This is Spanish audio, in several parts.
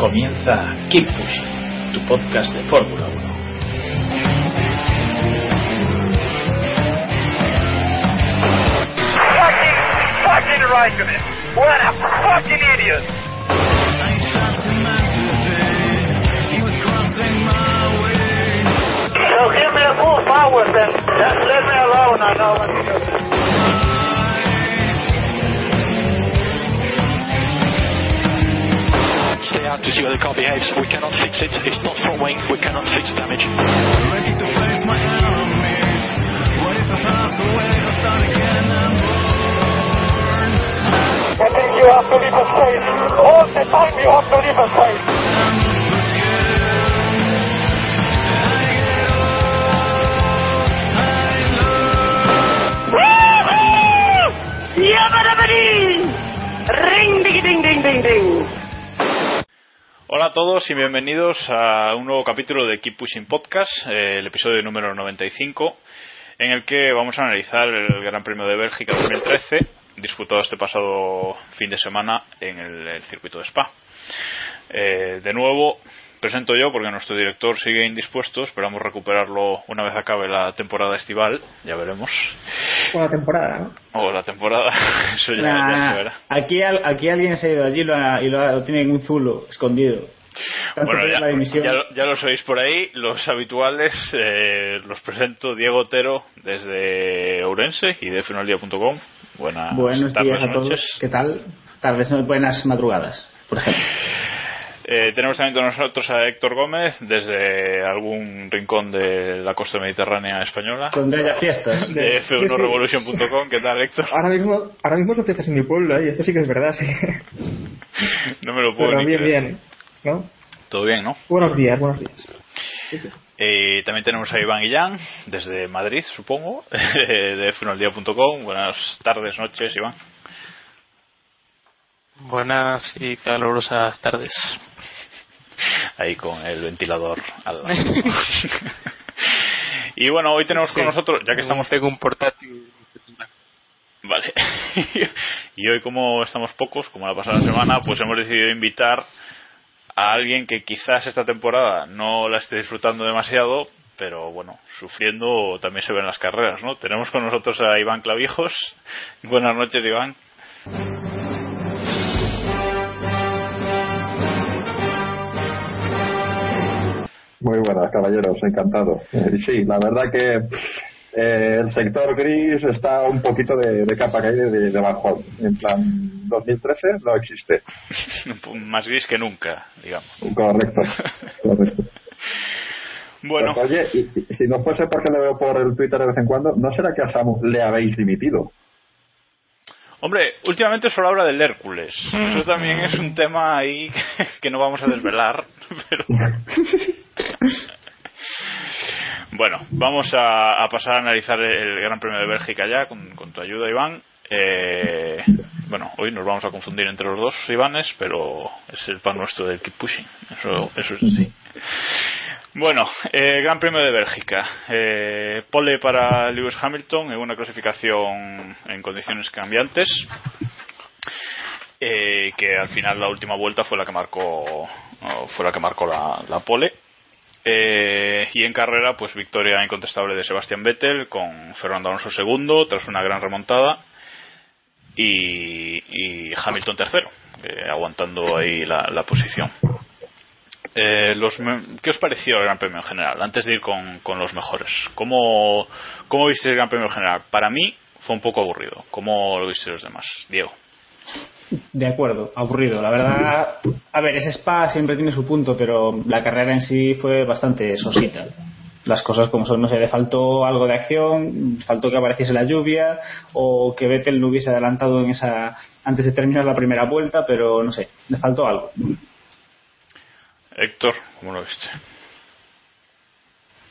Comienza Keep Pushing, tu podcast de Fórmula 1. Fucking, fucking Raikkonen. What a fucking idiot. So give me a full power then. Just let me alone, I know what to do. Stay out to see how the car behaves. We cannot fix it. It's not front wing. We cannot fix the damage. I think you have to leave a space. All the time you have to leave a space. Ring, ding, ding, ding, ding, ding. Hola a todos y bienvenidos a un nuevo capítulo de Keep Pushing Podcast, eh, el episodio número 95, en el que vamos a analizar el Gran Premio de Bélgica 2013, disputado este pasado fin de semana en el, el circuito de Spa. Eh, de nuevo, presento yo porque nuestro director sigue indispuesto, esperamos recuperarlo una vez acabe la temporada estival, ya veremos. Buena temporada, ¿no? O la temporada, eso ya, Nah, ya se verá. aquí, al- aquí alguien se ha ido allí y lo, ha- y lo, ha- lo tiene en un zulo, escondido. Tanto Bueno, ya, la dimisión. ya, ya los oís por ahí, los habituales, eh, los presento Diego Otero desde Ourense y de finaldía.com. Buenas Buenos tardes, días a todos. noches. ¿Qué tal? Tardes, buenas madrugadas, por ejemplo. Eh, tenemos también con nosotros a Héctor Gómez desde algún rincón de la costa mediterránea española. Donde haya fiestas. De Sí, sí. f1revolution.com. ¿Qué tal, Héctor? Ahora mismo, ahora mismo son fiestas en mi pueblo, ¿eh? y esto sí que es verdad, sí. No me lo puedo Pero ni bien, creer. bien. ¿no? Todo bien, ¿no? Buenos días, buenos días. Eh, también tenemos a Iván Guillán desde Madrid, supongo, de finaldía.com. Buenas tardes, noches, Iván. Buenas y calurosas tardes. ahí con el ventilador al lado. y bueno, hoy tenemos con nosotros, ya que estamos... Tengo un portátil. Vale. y hoy como estamos pocos, como la pasada semana, pues hemos decidido invitar a alguien que quizás esta temporada no la esté disfrutando demasiado, pero bueno, sufriendo también se ven las carreras, ¿no? Tenemos con nosotros a Iván Clavijos. Buenas noches, Iván. Muy buenas, caballeros, encantado. Eh, sí, la verdad que eh, el sector gris está un poquito de, de capa caída y de, de bajón. En plan, 2013 no existe. Más gris que nunca, digamos. Correcto. correcto. Bueno, Pues, oye, y, y si no fuese porque le veo por el Twitter de vez en cuando, ¿no será que a Samu le habéis dimitido? Hombre, últimamente solo habla del Hércules. Eso también es un tema ahí que no vamos a desvelar. Pero... Bueno, vamos a, pasar a analizar el Gran Premio de Bélgica ya, con, tu ayuda, Iván. Eh, bueno, hoy nos vamos a confundir entre los dos Ivanes, pero es el pan nuestro del Keep Pushing. Eso, eso es así. Bueno, eh, Gran Premio de Bélgica. Eh, pole para Lewis Hamilton en una clasificación en condiciones cambiantes. eh, que al final la última vuelta fue la que marcó fue la que marcó la pole. Eh, y en carrera, pues victoria incontestable de Sebastián Vettel con Fernando Alonso segundo tras una gran remontada. y, Hamilton tercero, eh, aguantando ahí la, posición. Eh, los, ¿Qué os pareció el Gran Premio en general? Antes de ir con, con los mejores. ¿Cómo, ¿Cómo viste el Gran Premio en general? Para mí fue un poco aburrido. ¿Cómo lo viste los demás? Diego. De acuerdo, aburrido. La verdad, a ver, ese Spa siempre tiene su punto, pero la carrera en sí fue bastante sosita. Las cosas como son, no sé, le faltó algo de acción, faltó que apareciese la lluvia o que Vettel no hubiese adelantado en esa antes de terminar la primera vuelta, pero no sé, le faltó algo. Héctor, ¿cómo lo viste?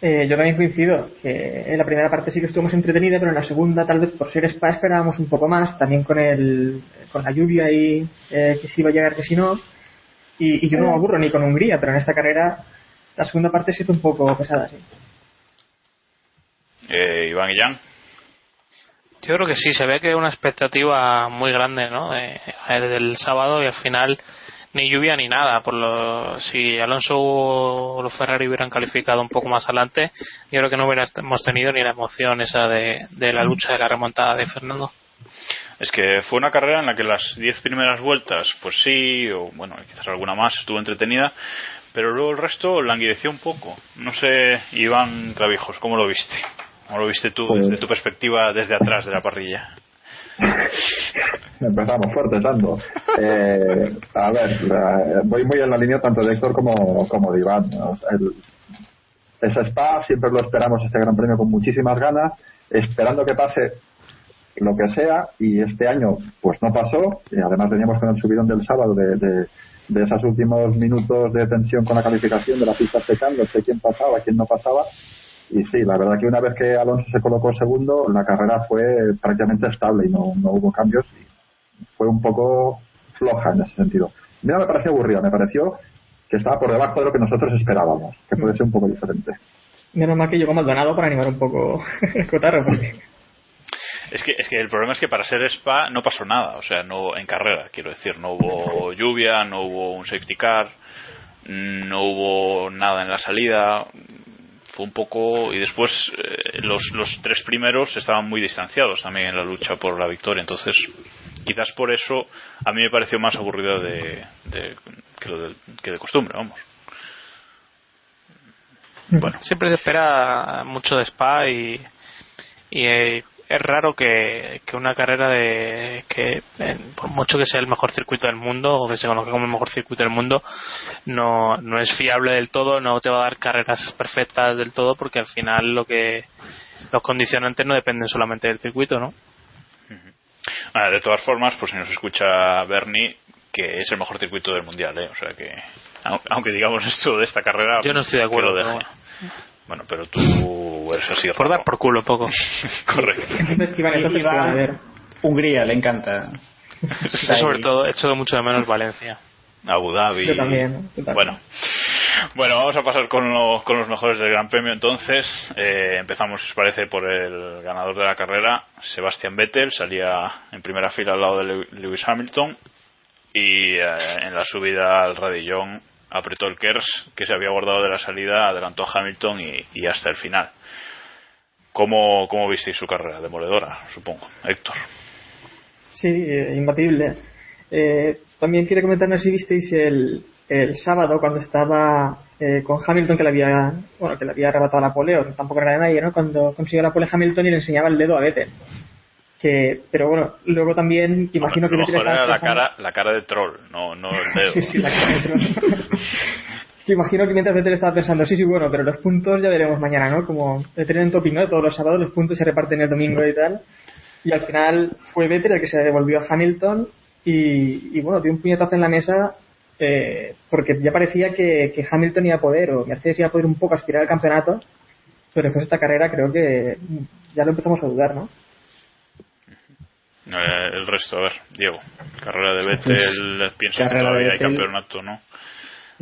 Eh, yo también coincido que en la primera parte sí que estuvo más entretenida, pero en la segunda, tal vez por ser Spa, esperábamos un poco más, también con el con la lluvia y eh, que si iba a llegar, que si no. Y, y, yo no me aburro ni con Hungría, pero en esta carrera la segunda parte se hizo un poco pesada, sí. Eh, Iván y Jan. Yo creo que sí, se ve que hay una expectativa muy grande, ¿no? Eh, desde el sábado y al final ni lluvia ni nada. Por lo, si Alonso o los Ferrari hubieran calificado un poco más adelante, yo creo que no hubiéramos tenido ni la emoción esa de, de la lucha de la remontada de Fernando. Es que fue una carrera en la que las diez primeras vueltas, pues sí, o bueno, quizás alguna más estuvo entretenida, pero luego el resto languideció un poco. No sé, Iván Clavijos, ¿cómo lo viste? ¿Cómo lo viste tú desde tu perspectiva desde atrás de la parrilla? Empezamos fuerte, tanto. Eh, a ver, voy muy en la línea tanto de Héctor como, como de Iván. Ese Spa siempre lo esperamos, este Gran Premio, con muchísimas ganas, esperando que pase lo que sea, y este año pues no pasó, y además teníamos con el subidón del sábado de, de, de esos últimos minutos de tensión con la calificación de la pista secando, sé quién pasaba, quién no pasaba, y sí, la verdad que una vez que Alonso se colocó segundo, la carrera fue prácticamente estable y no, no hubo cambios. Y fue un poco floja en ese sentido. Mira, me pareció aburrida, me pareció que estaba por debajo de lo que nosotros esperábamos, que puede ser un poco diferente. Menos mal que llegó Maldonado para animar un poco el cotarro, porque... Es que, es que el problema es que para ser Spa no pasó nada, o sea, no en carrera, quiero decir, no hubo lluvia, no hubo un safety car, no hubo nada en la salida, fue un poco y después eh, los, los tres primeros estaban muy distanciados también en la lucha por la victoria. Entonces quizás por eso a mí me pareció más aburrido de, de, que, lo de, que de costumbre vamos. Bueno. Siempre se espera mucho de Spa y, y eh, es raro que, que, una carrera de que por mucho que sea el mejor circuito del mundo o que se conozca como el mejor circuito del mundo no, no es fiable del todo no te va a dar carreras perfectas del todo porque al final lo que los condicionantes no dependen solamente del circuito no ah, de todas formas pues si nos escucha Bernie que es el mejor circuito del mundial ¿eh? o sea que aunque digamos esto de esta carrera yo no estoy de acuerdo que lo deje. Bueno, pero tú eres así. Por dar por culo poco. Correcto. Entonces, Iván, entonces Iván, a ver. Hungría le encanta. Sobre todo, he hecho mucho de menos Valencia. Abu Dhabi. Yo también. Yo también. Bueno. Bueno, vamos a pasar con, lo, con los mejores del Gran Premio entonces. Eh, empezamos, si os parece, por el ganador de la carrera, Sebastian Vettel. Salía en primera fila al lado de Lewis Hamilton. Y eh, en la subida al radillón apretó el Kers que se había guardado de la salida, adelantó a Hamilton y, hasta el final. ¿Cómo, ¿Cómo visteis su carrera? Demoledora, supongo. Héctor. Sí, eh, imbatible. Eh, también quiero comentarnos si visteis el, el sábado cuando estaba eh, con Hamilton que le había bueno que le había arrebatado la pole o tampoco era de nadie, ¿no? Cuando consiguió la pole Hamilton y le enseñaba el dedo a Vettel que pero bueno luego también imagino bueno, que mejor era la cara la cara de troll no no el dedo. Sí sí la cara de troll. Que imagino que mientras Vettel estaba pensando sí sí bueno pero los puntos ya veremos mañana no como Vettel en topping no todos los sábados los puntos se reparten el domingo y tal. Y al final fue Vettel el que se devolvió a Hamilton y, y bueno dio un puñetazo en la mesa eh, porque ya parecía que, que Hamilton iba a poder o Mercedes iba a poder un poco aspirar al campeonato pero después de esta carrera creo que ya lo empezamos a dudar ¿no? Eh, el resto, a ver, Diego. Carrera de Vettel, pues, pienso que todavía hay campeonato, ¿no?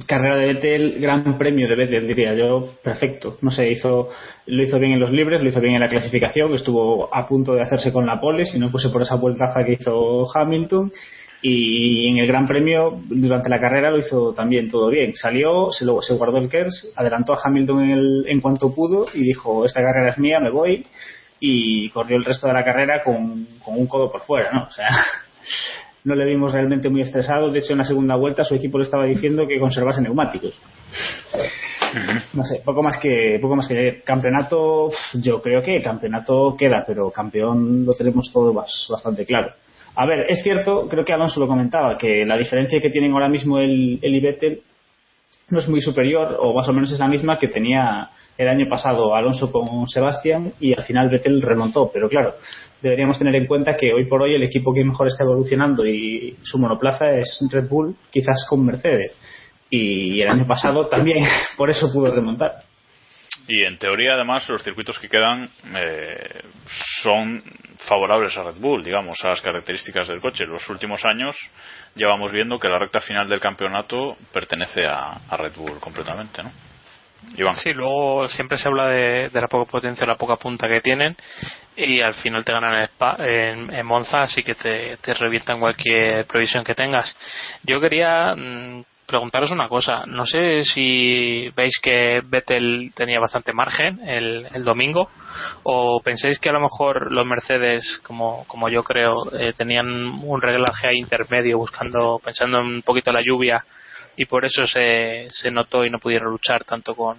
Carrera de Vettel, gran premio de Vettel, diría yo, perfecto. No sé, hizo, lo hizo bien en los libres, lo hizo bien en la clasificación, estuvo a punto de hacerse con la pole, si no fuese por esa vueltaza que hizo Hamilton. Y en el Gran Premio, durante la carrera, lo hizo también todo bien. Salió, se, lo, se guardó el KERS, adelantó a Hamilton en, el, en cuanto pudo y dijo: Esta carrera es mía, me voy y corrió el resto de la carrera con, con un codo por fuera, ¿no? O sea, no le vimos realmente muy estresado. De hecho, en la segunda vuelta su equipo le estaba diciendo que conservase neumáticos. No sé, poco más que poco más que campeonato. Yo creo que campeonato queda, pero campeón lo tenemos todo bastante claro. A ver, es cierto, creo que Alonso lo comentaba, que la diferencia que tienen ahora mismo el, el y Vettel no es muy superior, o más o menos es la misma que tenía el año pasado Alonso con Sebastián y al final Vettel remontó. Pero claro, deberíamos tener en cuenta que hoy por hoy el equipo que mejor está evolucionando y su monoplaza es Red Bull, quizás con Mercedes. Y el año pasado también por eso pudo remontar. Y en teoría, además, los circuitos que quedan eh, son favorables a Red Bull, digamos, a las características del coche. Los últimos años llevamos viendo que la recta final del campeonato pertenece a, Red Bull completamente, ¿no? Sí, luego siempre se habla de, de, la poca potencia, la poca punta que tienen y al final te ganan en, Spa, en, Monza, así que te, te, revientan cualquier previsión que tengas. Yo quería mmm, preguntaros una cosa. No sé si veis que Vettel tenía bastante margen el, el, domingo o pensáis que a lo mejor los Mercedes, como, como yo creo, eh, tenían un reglaje ahí intermedio buscando, pensando un poquito la lluvia y por eso se, se notó y no pudieron luchar tanto con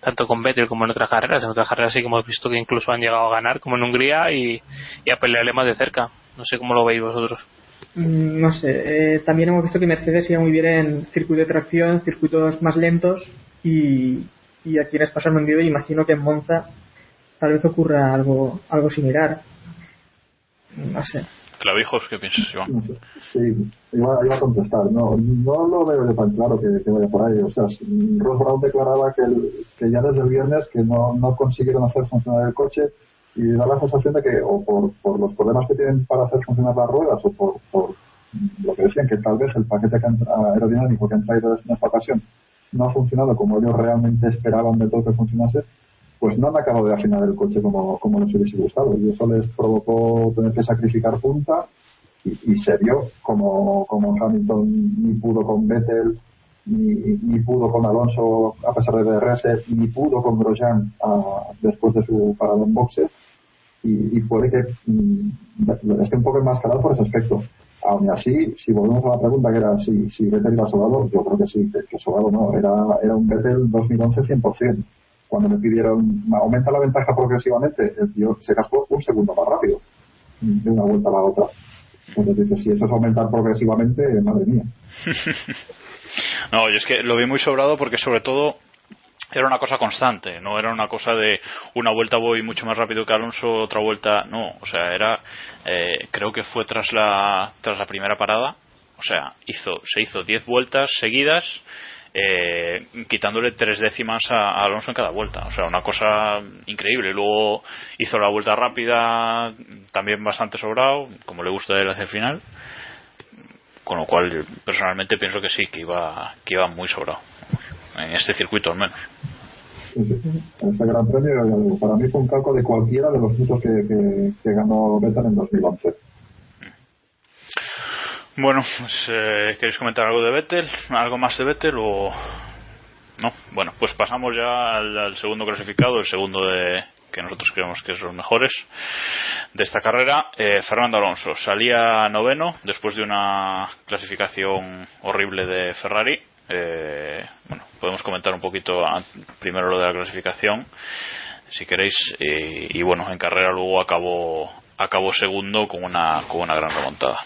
tanto con Vettel como en otras carreras. En otras carreras sí que hemos visto que incluso han llegado a ganar, como en Hungría, y, y a pelearle más de cerca. No sé cómo lo veis vosotros. Mm, no sé, eh, también hemos visto que Mercedes iba muy bien en circuito de tracción, circuitos más lentos y, y aquí en Spa vendido imagino que en Monza tal vez ocurra algo algo similar. No sé. Clavijos, ¿qué piensas, Iván? Sí, iba, iba, a contestar. No, no lo veo de tan claro que, que, vaya por ahí. O sea, Ross Brown declaraba que, el, que ya desde el viernes que no, no consiguieron hacer funcionar el coche y da la sensación de que o por, por los problemas que tienen para hacer funcionar las ruedas o por, por lo que decían que tal vez el paquete aerodinámico que han traído en esta ocasión no ha funcionado como ellos realmente esperaban de todo que funcionase, pues no han acabado de afinar el coche como, como les hubiese gustado. Y eso les provocó tener que sacrificar punta y, y se vio como, como Hamilton ni pudo con Vettel ni, ni, pudo con Alonso a pesar de DRS ni pudo con Grosjean a, después de su parada en boxes. Y, y puede que mm, esté un poco enmascarado por ese aspecto. Aún así, si volvemos a la pregunta que era si, si Vettel iba sobrado, yo creo que sí, que, que sobrado no, era, era un Vettel 2011 100% cuando me pidieron aumenta la ventaja progresivamente, el tío se cascó un segundo más rápido de una vuelta a la otra. Entonces dices, si eso es aumentar progresivamente, madre mía. no, yo es que lo vi muy sobrado porque sobre todo era una cosa constante, no era una cosa de una vuelta voy mucho más rápido que Alonso, otra vuelta no, o sea, era eh, creo que fue tras la tras la primera parada, o sea, hizo se hizo 10 vueltas seguidas eh, quitándole tres décimas a, Alonso en cada vuelta. O sea, una cosa increíble. Luego hizo la vuelta rápida, también bastante sobrado, como le gusta él hacia el final. Con lo cual, personalmente pienso que sí, que iba, que iba muy sobrado. En este circuito, al menos. Este gran premio, para mí fue un calco de cualquiera de los puntos que, que, que ganó Vettel en 2011. Bueno, pues, eh, ¿queréis comentar algo de Vettel? ¿Algo más de Vettel o no? Bueno, pues pasamos ya al, segundo clasificado, el segundo de que nosotros creemos que es los mejores de esta carrera. Eh, Fernando Alonso salía noveno después de una clasificación horrible de Ferrari. Eh, bueno, podemos comentar un poquito primero lo de la clasificación, si queréis. Y, y bueno, en carrera luego acabó acabó segundo con una con una gran remontada.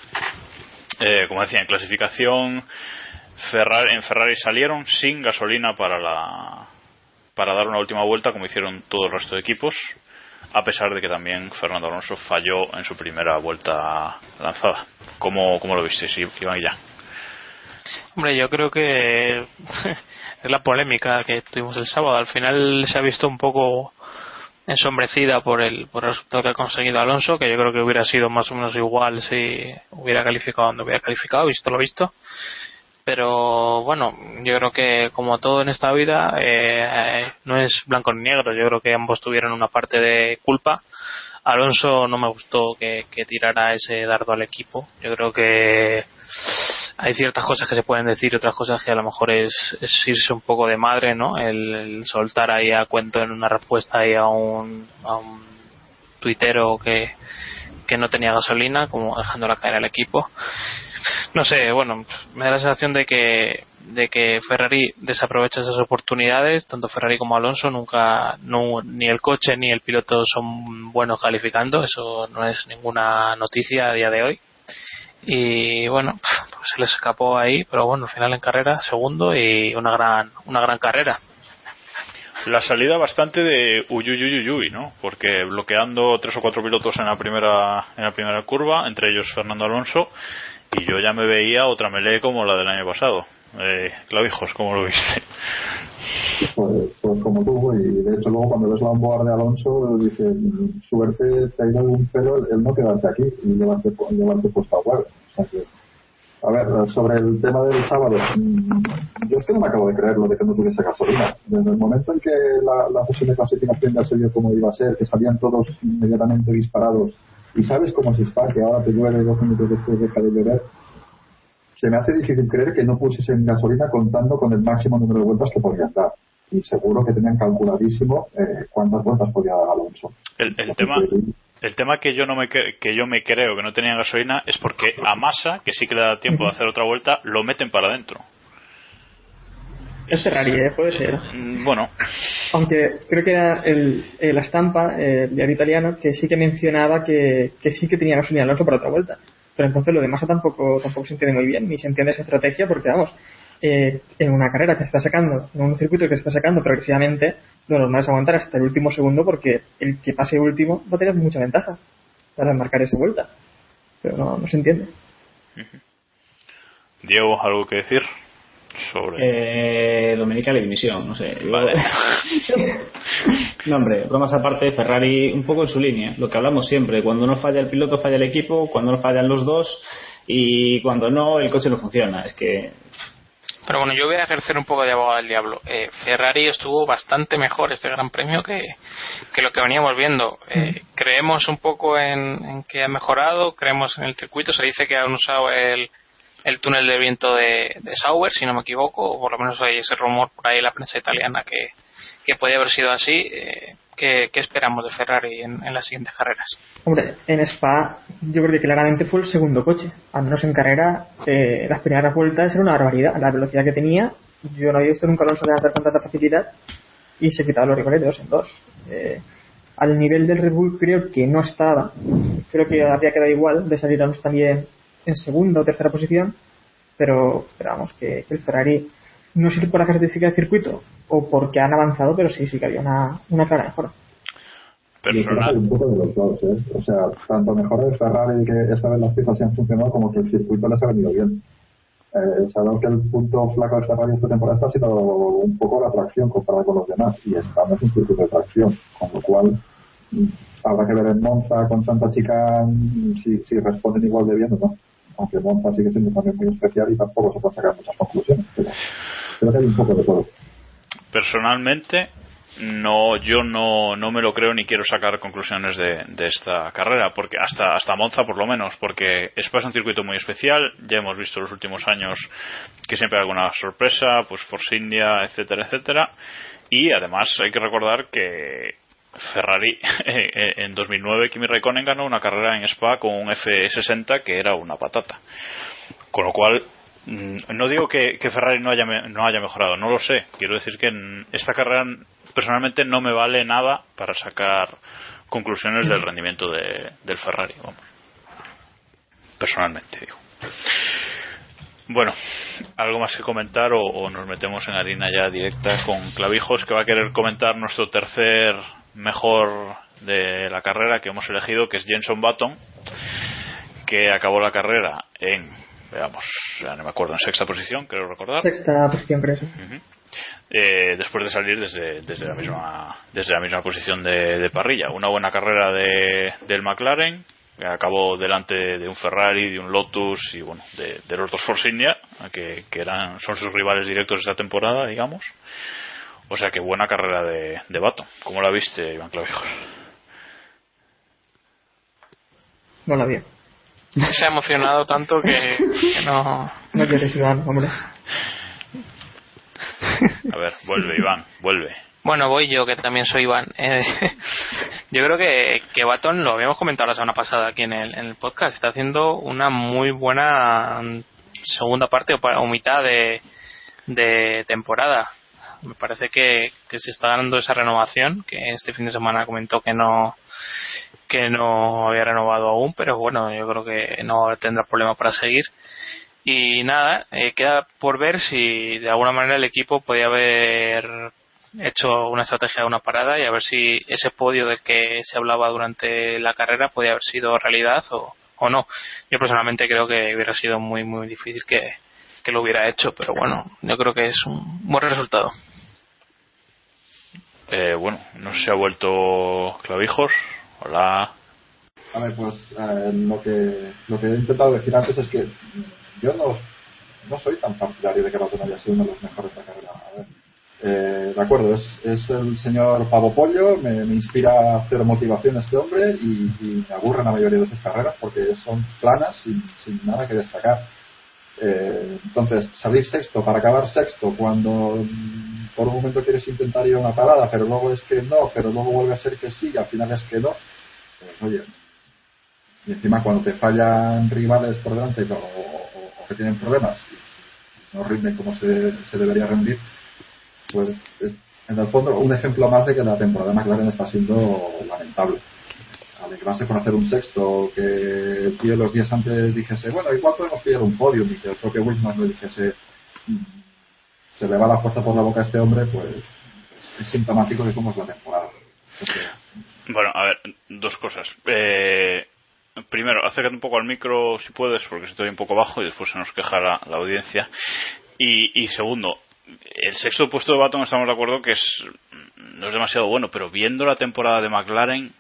Eh, como decía, en clasificación en Ferrari salieron sin gasolina para la para dar una última vuelta como hicieron todo el resto de equipos a pesar de que también Fernando Alonso falló en su primera vuelta lanzada ¿cómo, cómo lo viste, Iván y ya? Hombre, yo creo que es la polémica que tuvimos el sábado. Al final se ha visto un poco ensombrecida por el, por el resultado que ha conseguido Alonso, que yo creo que hubiera sido más o menos igual si hubiera calificado donde hubiera calificado, visto lo visto. Pero bueno, yo creo que como todo en esta vida, eh, no es blanco ni negro. Yo creo que ambos tuvieron una parte de culpa. Alonso no me gustó que, tirara ese dardo al equipo. Yo creo que hay ciertas cosas que se pueden decir otras cosas que a lo mejor es, irse un poco de madre, ¿no? El, el, soltar ahí a cuento en una respuesta ahí a un, a un tuitero que, que no tenía gasolina, como dejándola caer al equipo. No sé, bueno, me da la sensación de que de que Ferrari desaprovecha esas oportunidades, tanto Ferrari como Alonso nunca no, ni el coche ni el piloto son buenos calificando, eso no es ninguna noticia a día de hoy. Y bueno, pues se les escapó ahí, pero bueno, al final en carrera segundo y una gran una gran carrera. La salida bastante de uyuyuyuyuy, ¿no? Porque bloqueando tres o cuatro pilotos en la primera en la primera curva, entre ellos Fernando Alonso, y yo ya me veía otra melee como la del año pasado. Eh, Clavijos, ¿cómo lo viste? Pues, pues, como tú, y de hecho luego cuando ves la onboard de Alonso, dice, suerte te ha ido un pelo el, no quedarte aquí y llevarte, llevarte puesto a huevo. Sea a ver, sobre el tema del sábado, mm, yo es que no me acabo de creer lo de que no tuviese gasolina. Desde el momento en que la, sesión de clasificación ya se vio cómo iba a ser, que salían todos inmediatamente disparados, y sabes cómo se está, que ahora te llueve dos minutos después de de llover, se me hace difícil creer que no pusiesen gasolina contando con el máximo número de vueltas que podían dar. Y seguro que tenían calculadísimo eh, cuántas vueltas podía dar Alonso. El, el tema, el tema que yo no me que yo me creo que no tenían gasolina es porque a Massa, que sí que le da tiempo de hacer otra vuelta, lo meten para adentro. Es Ferrari, ¿eh? puede ser. Mm, Bueno, Aunque creo que era el, eh, la estampa, eh, el diario italiano, que sí que mencionaba que, que sí que tenía gasolina Alonso para otra vuelta. Pero entonces lo de Massa tampoco, tampoco se entiende muy bien, ni se entiende esa estrategia, porque vamos, eh, en una carrera que se está sacando, en un circuito que se está sacando progresivamente, lo normal es aguantar hasta el último segundo porque el que pase último va a tener mucha ventaja para marcar esa vuelta. Pero no, no se entiende. Diego, ¿algo que decir? Sobre. Eh, Dominica la dimisión, no sé. Yo- no, hombre, bromas aparte, Ferrari un poco en su línea, lo que hablamos siempre, cuando no falla el piloto, falla el equipo, cuando no fallan los dos y cuando no, el coche no funciona. Es que Pero bueno, yo voy a ejercer un poco de abogado del diablo. Eh, Ferrari estuvo bastante mejor este Gran Premio que, que lo que veníamos viendo. Eh, creemos un poco en, en que ha mejorado, creemos en el circuito. Se dice que han usado el, el túnel de viento de, de Sauber, si no me equivoco, o por lo menos hay ese rumor por ahí en la prensa italiana que, que podía haber sido así. Eh, ¿qué, esperamos de Ferrari en, las siguientes carreras? Hombre, en Spa yo creo que claramente fue el segundo coche. Al menos en carrera, eh, las primeras vueltas era una barbaridad. La velocidad que tenía, yo no había visto nunca a Alonso levantar con tanta facilidad y se quitaba los rivales de dos en dos. Eh, al nivel del Red Bull creo que no estaba. Creo que habría quedado igual de salir Alonso también en segunda o tercera posición. Pero esperamos que, que el Ferrari no sé si por la característica del circuito o porque han avanzado, pero sí, sí que había una, una clara mejora. Hay un poco de los dos, ¿eh? O sea, tanto mejor el Ferrari que esta vez las piezas sí han funcionado como que el circuito les ha venido bien. Eh, sabemos que el punto flaco de Ferrari esta temporada ha sido un poco la tracción comparada con los demás y esta no es un circuito de tracción, con lo cual mm, habrá que ver en Monza con Santa Chica mm, si, si responden igual de bien o no. Aunque Monza sigue siendo también muy especial y tampoco se pueden sacar muchas conclusiones. Pero hay un poco de todo. personalmente no yo no, no me lo creo ni quiero sacar conclusiones de, de esta carrera porque hasta hasta Monza por lo menos porque Spa es un circuito muy especial ya hemos visto los últimos años que siempre hay alguna sorpresa pues Force India etcétera etcétera y además hay que recordar que Ferrari en 2009 Kimi Raikkonen ganó una carrera en Spa con un F60 que era una patata con lo cual mm, no digo que, Ferrari no haya, no haya mejorado, no lo sé. Quiero decir que esta carrera personalmente no me vale nada para sacar conclusiones del rendimiento de- del Ferrari. Vamos. Personalmente, digo. Bueno, ¿algo más que comentar o nos metemos en harina ya directa con Clavijos que va a querer comentar nuestro tercer mejor de la carrera que hemos elegido, que es Jenson Button, que acabó la carrera en, veamos, ya no me acuerdo, en sexta posición, creo recordar. Sexta posición, creo. Eh, después de salir desde, desde la misma desde la misma posición de, de parrilla una buena carrera de, del McLaren que acabó delante de un Ferrari de un Lotus y bueno de, de los dos Force India que, que eran son sus rivales directos esta temporada digamos o sea que buena carrera de, de Bato ¿cómo la viste Iván Clavijos? No la vi. Se ha emocionado tanto que, que no. No quieres Iván, hombre. a ver vuelve Iván vuelve Bueno, voy yo, que también soy Iván. Eh, yo creo que, que Baton, lo habíamos comentado la semana pasada aquí en el, en el podcast, está haciendo una muy buena segunda parte o, o mitad de, de temporada. Me parece que, que se está dando esa renovación, que este fin de semana comentó que no que no había renovado aún, pero bueno, yo creo que no tendrá problema para seguir. Y nada, eh, queda por ver si de alguna manera el equipo podía haber hecho una estrategia de una parada y a ver si ese podio del que se hablaba durante la carrera podía haber sido realidad o, o no. Yo personalmente creo que hubiera sido muy muy difícil que, que lo hubiera hecho, pero bueno, yo creo que es un buen resultado. Eh, bueno, no si ha vuelto Clavijos. Hola. A ver, pues eh, lo, que, lo que he intentado decir antes es que yo no, no soy tan partidario de que Baton haya sido uno de los mejores de la carrera. A ver, eh, de acuerdo, es, es el señor Pavo Pollo, me, me inspira cero motivación este hombre y, y me aburren la mayoría de sus carreras porque son planas sin, sin nada que destacar. Eh, entonces, salir sexto para acabar sexto cuando mm, por un momento quieres intentar ir a una parada, pero luego es que no, pero luego vuelve a ser que sí y al final es que no. Pues oye, y encima cuando te fallan rivales por delante o, que tienen problemas y no rinden como se, se debería rendir, pues eh, en el fondo un ejemplo más de que la temporada de McLaren está siendo lamentable. Alegrarse por hacer un sexto, que el tío los días antes dijese, bueno, igual podemos pillar un podium y que el propio Wilson le dijese, "Mm, se le va la fuerza por la boca a este hombre, pues es sintomático de cómo es la temporada. Bueno, a ver, dos cosas. Eh, primero, acércate un poco al micro si puedes, porque estoy un poco bajo y después se nos queja la, la audiencia. Y, y segundo, el sexto puesto de Baton estamos de acuerdo que es no es demasiado bueno, pero viendo la temporada de McLaren,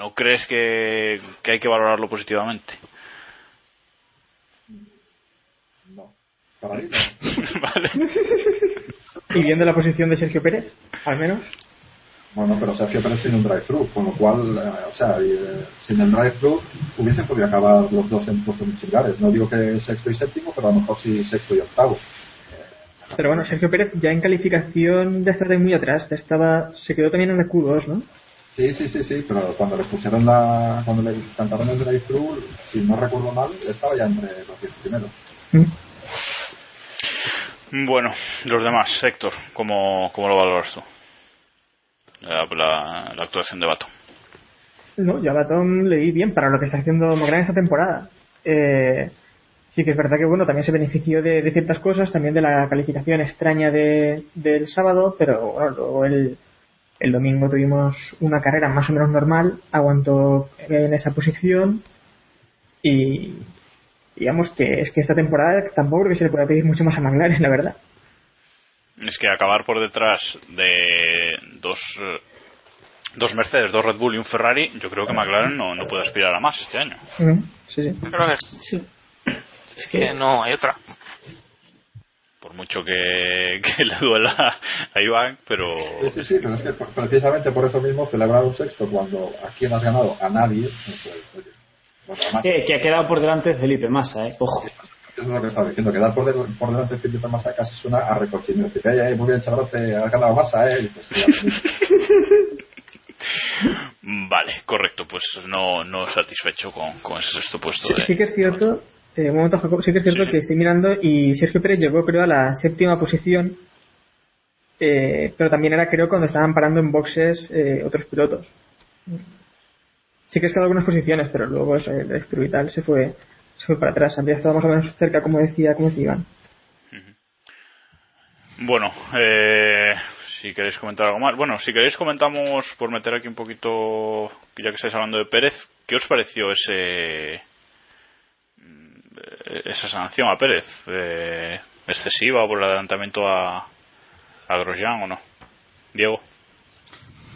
¿no crees que, que hay que valorarlo positivamente? No, para mí no. vale. Y viendo la posición de Sergio Pérez, al menos. Bueno, pero Sergio Pérez tiene un drive-thru, con lo cual, eh, o sea, eh, sin el drive-thru hubiesen podido acabar los dos en puestos muy similares. No digo que sexto y séptimo, pero a lo mejor sí sexto y octavo. Pero bueno, Sergio Pérez ya en calificación ya está de muy atrás. Ya estaba, se quedó también en el Q2, ¿no? Sí, sí, sí, sí, pero cuando le pusieron la, cuando le cantaron el drive-thru, si no recuerdo mal, estaba ya entre los diez primeros. Bueno, los demás, Héctor, ¿cómo, cómo lo valoras tú? La, la- la actuación de Baton. No, yo a Baton le di bien para lo que está haciendo McLaren esta temporada. Eh, sí que es verdad que bueno, también se benefició de, de ciertas cosas, también de la calificación extraña de, del sábado, pero bueno, luego el, el domingo tuvimos una carrera más o menos normal, aguantó en esa posición y digamos que es que esta temporada tampoco creo que se le pueda pedir mucho más a McLaren, la verdad. Es que acabar por detrás de dos, eh, dos Mercedes, dos Red Bull y un Ferrari, yo creo que McLaren no, no puede aspirar a más este año. Sí, sí. Creo que sí. Es que no hay otra. Por mucho que, que le duela a Iván, pero Sí, sí, sí, pero es que precisamente por eso mismo celebrar un sexto cuando a quién has ganado, a nadie, pues, oye, además, Que, que ha quedado por delante Felipe Massa, ¿eh? Ojo. eso es lo que estaba diciendo, quedar por, del- por delante de Felipe Massa casi suena a recochineo. Dice, "Ay, ay, muy bien, chavalote, has ganado Massa, ¿eh? Y dices, "Sí, a mí". vale, correcto, pues no, no satisfecho con, con ese sexto puesto. Sí, de- sí que es cierto, eh, un momento Jacob, sí que es cierto que estoy mirando y Sergio Pérez llegó creo a la séptima posición, eh, pero también era creo cuando estaban parando en boxes eh, otros pilotos. Sí que es quedado algunas posiciones, pero luego eso, el y tal se fue, se fue para atrás. Había estado más o menos cerca, como decía, como decía Iván. Bueno, eh, si queréis comentar algo más. Bueno, si queréis comentamos, por meter aquí un poquito, ya que estáis hablando de Pérez, ¿qué os pareció ese esa sanción a Pérez? Eh, ¿Excesiva por el adelantamiento a, a Grosjean o no? Diego.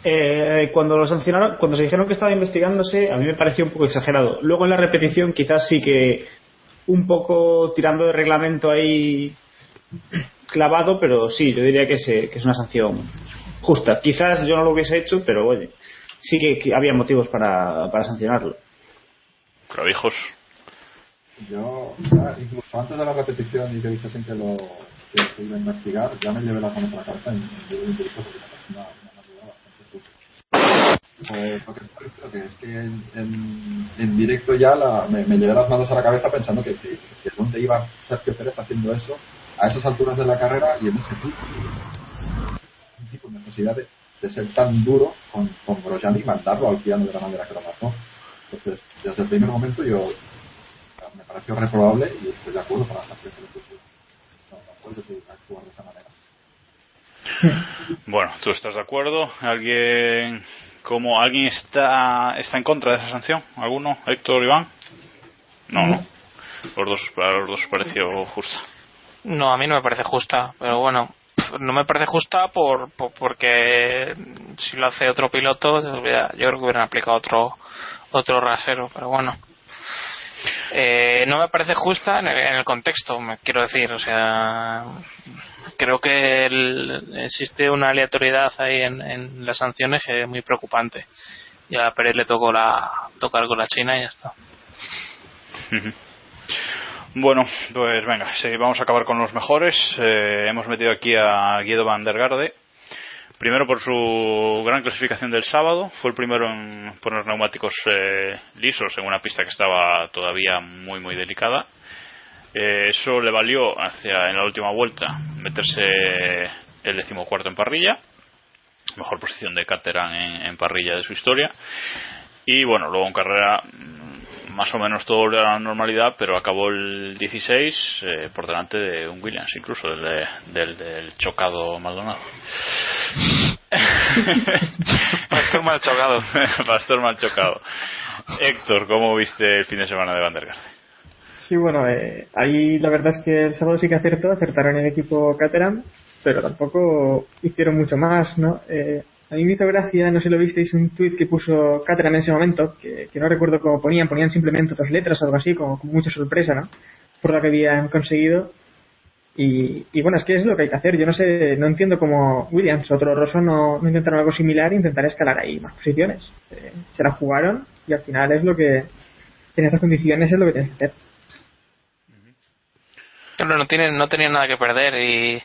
Eh, cuando lo sancionaron, cuando se dijeron que estaba investigándose, a mí me pareció un poco exagerado. Luego en la repetición, quizás sí que un poco tirando de reglamento ahí clavado, pero sí, yo diría que, se- que es una sanción justa. Quizás yo no lo hubiese hecho, pero oye, sí que, que había motivos para, para sancionarlo. Clavijos. Yo, incluso antes de la repetición y que dijesen que lo, que iba a investigar, ya me llevé las manos a la cabeza en, directo porque me una, una madrugada bastante sucia. Eh, que es que en, en, en directo ya la, me, me llevé las manos a la cabeza pensando que, que, que dónde iba Sergio Pérez haciendo eso a esas alturas de la carrera y en ese tipo. Un tipo de necesidad de, de ser tan duro con, con Grosjean y mandarlo al piano de la manera que lo mató. Entonces, desde el primer momento yo me pareció reprobable y estoy de acuerdo con la sanción que le puso. No, no puedes actuar de esa manera. Bueno, ¿tú estás de acuerdo? ¿Alguien como alguien está está en contra de esa sanción? ¿Alguno? ¿Héctor, Iván? No, no. Los dos, a los dos pareció justa. No, a mí no me parece justa, pero bueno, no me parece justa por, por- porque si lo hace otro piloto, yo creo que hubieran aplicado otro otro rasero, pero bueno. Eh, no me parece justa en el, en el contexto, quiero decir, o sea, creo que el- existe una aleatoriedad ahí en, las sanciones que es muy preocupante. Y a Pérez le tocó la tocar con la China y ya está. Bueno, pues venga, sí, vamos a acabar con los mejores. Eh, hemos metido aquí a Guido van der Garde. Primero por su gran clasificación del sábado. Fue el primero en poner neumáticos eh, lisos en una pista que estaba todavía muy, muy delicada. Eh, eso le valió hacia en la última vuelta meterse el decimocuarto en parrilla. Mejor posición de Caterham en, en parrilla de su historia. Y bueno, luego en carrera más o menos todo volvió a la normalidad, pero acabó el 16 eh, por delante de un Williams, incluso del, de- del, del chocado Maldonado. Pastor mal chocado. Pastor mal chocado. Héctor, ¿cómo viste el fin de semana de Van der Garde? Sí, bueno, eh, ahí la verdad es que el sábado sí que acertó, acertaron el equipo Caterham, pero tampoco hicieron mucho más, ¿no? Eh, a mí me hizo gracia, no sé si lo visteis, un tuit que puso Caterham en ese momento, que, que no recuerdo cómo ponían, ponían simplemente dos letras o algo así, como con mucha sorpresa, ¿no? Por lo que habían conseguido. Y, y bueno, es que es lo que hay que hacer. Yo no sé, no entiendo cómo Williams o Rosso no, no intentaron algo similar e intentar escalar ahí más posiciones. Eh, se la jugaron y al final es lo que, en estas condiciones es lo que tienes que hacer. Claro, no tienen no tenían nada que perder y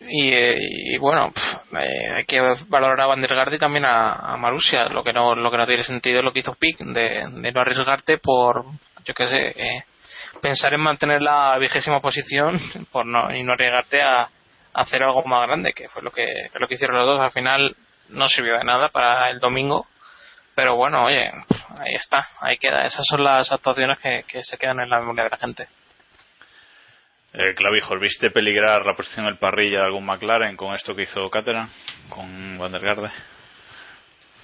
y, eh, y bueno eh, hay que valorar a Van der Garde y también a, a Marussia. Lo que no lo que no tiene sentido es lo que hizo Pick de, no arriesgarte por yo qué sé eh, pensar en mantener la vigésima posición por no y no arriesgarte a, a hacer algo más grande que fue lo que lo que hicieron los dos. Al final no sirvió de nada para el domingo. Pero bueno oye ahí está ahí queda. Esas son las actuaciones que, que se quedan en la memoria de la gente Eh, Clavijos, ¿viste peligrar la posición del parrilla de algún McLaren con esto que hizo Caterham? Con Van der Garde.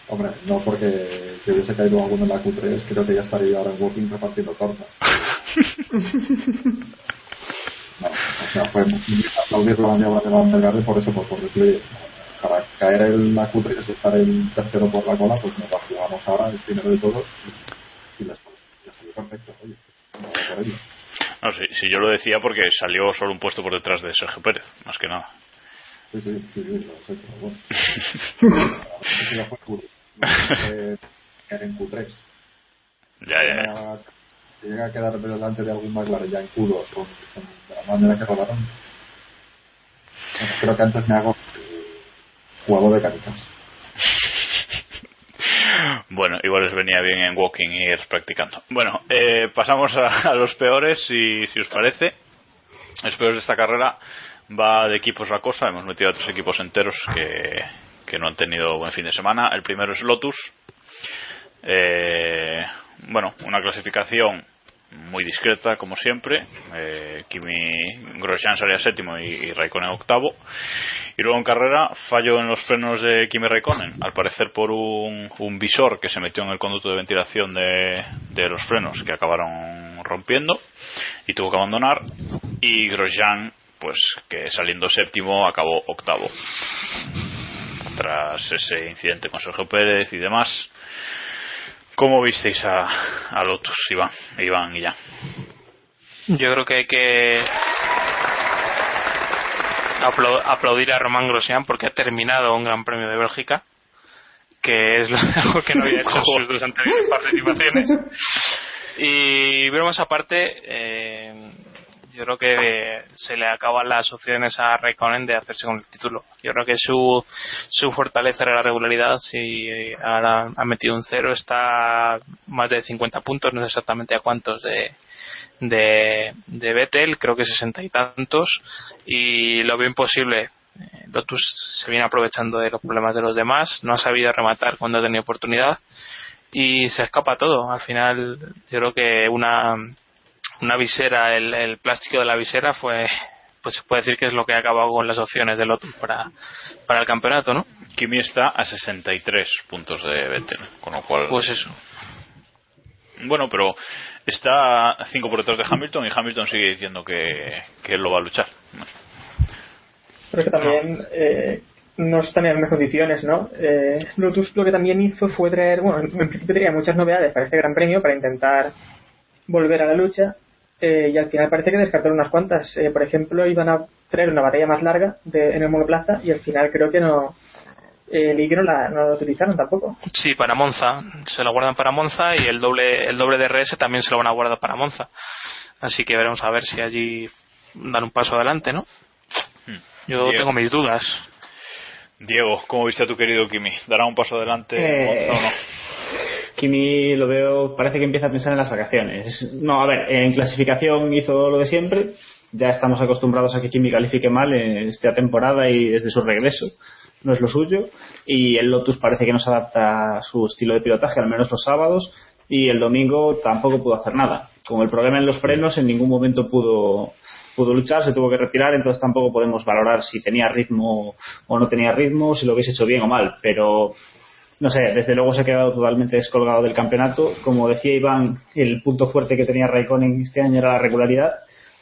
Hombre, no porque si hubiese caído alguno en la Q3, creo que ya estaría ahora en Walking repartiendo tortas. No, o sea, fue aplaudir la maniobra de Van der Garde por eso, por, por decirle, para caer en la Q3 y estar el tercero por la cola, pues nos la jugamos ahora, el primero de todos, y, y les, les salió perfecto, oye, no, por ello. No, sí, sí, yo lo decía porque salió solo un puesto por detrás de Sergio Pérez, más que nada. Sí, sí, sí, sí, lo sé, pero bueno. Eso ya fue duro. No sé, caer en Q3. Ya, ya, ya. Si llega a quedar delante de algún McLaren ya en Q2 con, la manera que rodaron. Bueno, creo que antes me hago eh, jugador de caritas. Bueno, igual les venía bien en walking y practicando. Bueno, eh, pasamos a, a los peores, si, si os parece. Los peores de esta carrera va de equipos la cosa. Hemos metido a tres equipos enteros que, que no han tenido buen fin de semana. El primero es Lotus. Eh, bueno, una clasificación muy discreta como siempre. Eh, Kimi Grosjean salía séptimo y, y Raikkonen octavo. Y luego en carrera fallo en los frenos de Kimi Raikkonen, al parecer por un, un visor que se metió en el conducto de ventilación de, de los frenos que acabaron rompiendo y tuvo que abandonar. Y Grosjean, pues que saliendo séptimo acabó octavo. Tras ese incidente con Sergio Pérez y demás. ¿Cómo visteis a, a Lotus, Iván, Iván y ya? Yo creo que hay que aplau- aplaudir a Román Grosjean porque ha terminado un Gran Premio de Bélgica, que es lo mejor que no había hecho en sus dos anteriores participaciones. Y bromas aparte, eh, Yo creo que se le acaban las opciones a Raikkonen de hacerse con el título. Yo creo que su, su fortaleza era la regularidad. Si ha metido un cero, está más de 50 puntos, no sé exactamente a cuántos de, de, de Vettel, creo que sesenta y tantos. Y lo veo imposible. Lotus se viene aprovechando de los problemas de los demás, no ha sabido rematar cuando ha tenido oportunidad y se escapa todo. Al final, yo creo que una, una visera, el, el plástico de la visera fue, pues se puede decir que es lo que ha acabado con las opciones de Lotus para, para el campeonato, ¿no? Kimi está a 63 puntos de Vettel, con lo cual. Pues eso. Bueno, pero está a 5 por detrás de Hamilton y Hamilton sigue diciendo que, que él lo va a luchar. Pero es que también eh, no están en las mismas condiciones, ¿no? Eh, Lotus lo que también hizo fue traer, bueno, en principio tenía muchas novedades para este Gran Premio para intentar volver a la lucha eh, y al final parece que descartaron unas cuantas. Eh, por ejemplo, iban a traer una batalla más larga de, en el monoplaza y al final creo que no. Eh, el no, la, no lo utilizaron tampoco. Sí, para Monza. Se lo guardan para Monza y el doble, el doble de RS también se lo van a guardar para Monza. Así que veremos a ver si allí dan un paso adelante, ¿no? Yo Diego. tengo mis dudas. Diego, ¿cómo viste a tu querido Kimi? ¿Dará un paso adelante Eh, Monza o no? Kimi lo veo, parece que empieza a pensar en las vacaciones. No, a ver, en clasificación hizo lo de siempre. Ya estamos acostumbrados a que Kimi califique mal en esta temporada y desde su regreso. No es lo suyo. Y el Lotus parece que no se adapta a su estilo de pilotaje, al menos los sábados. Y el domingo tampoco pudo hacer nada. Con el problema en los frenos, en ningún momento pudo, pudo luchar, se tuvo que retirar, entonces tampoco podemos valorar si tenía ritmo o no tenía ritmo, si lo hubiese hecho bien o mal. Pero no sé, desde luego se ha quedado totalmente descolgado del campeonato. Como decía Iván, el punto fuerte que tenía Raikkonen este año era la regularidad,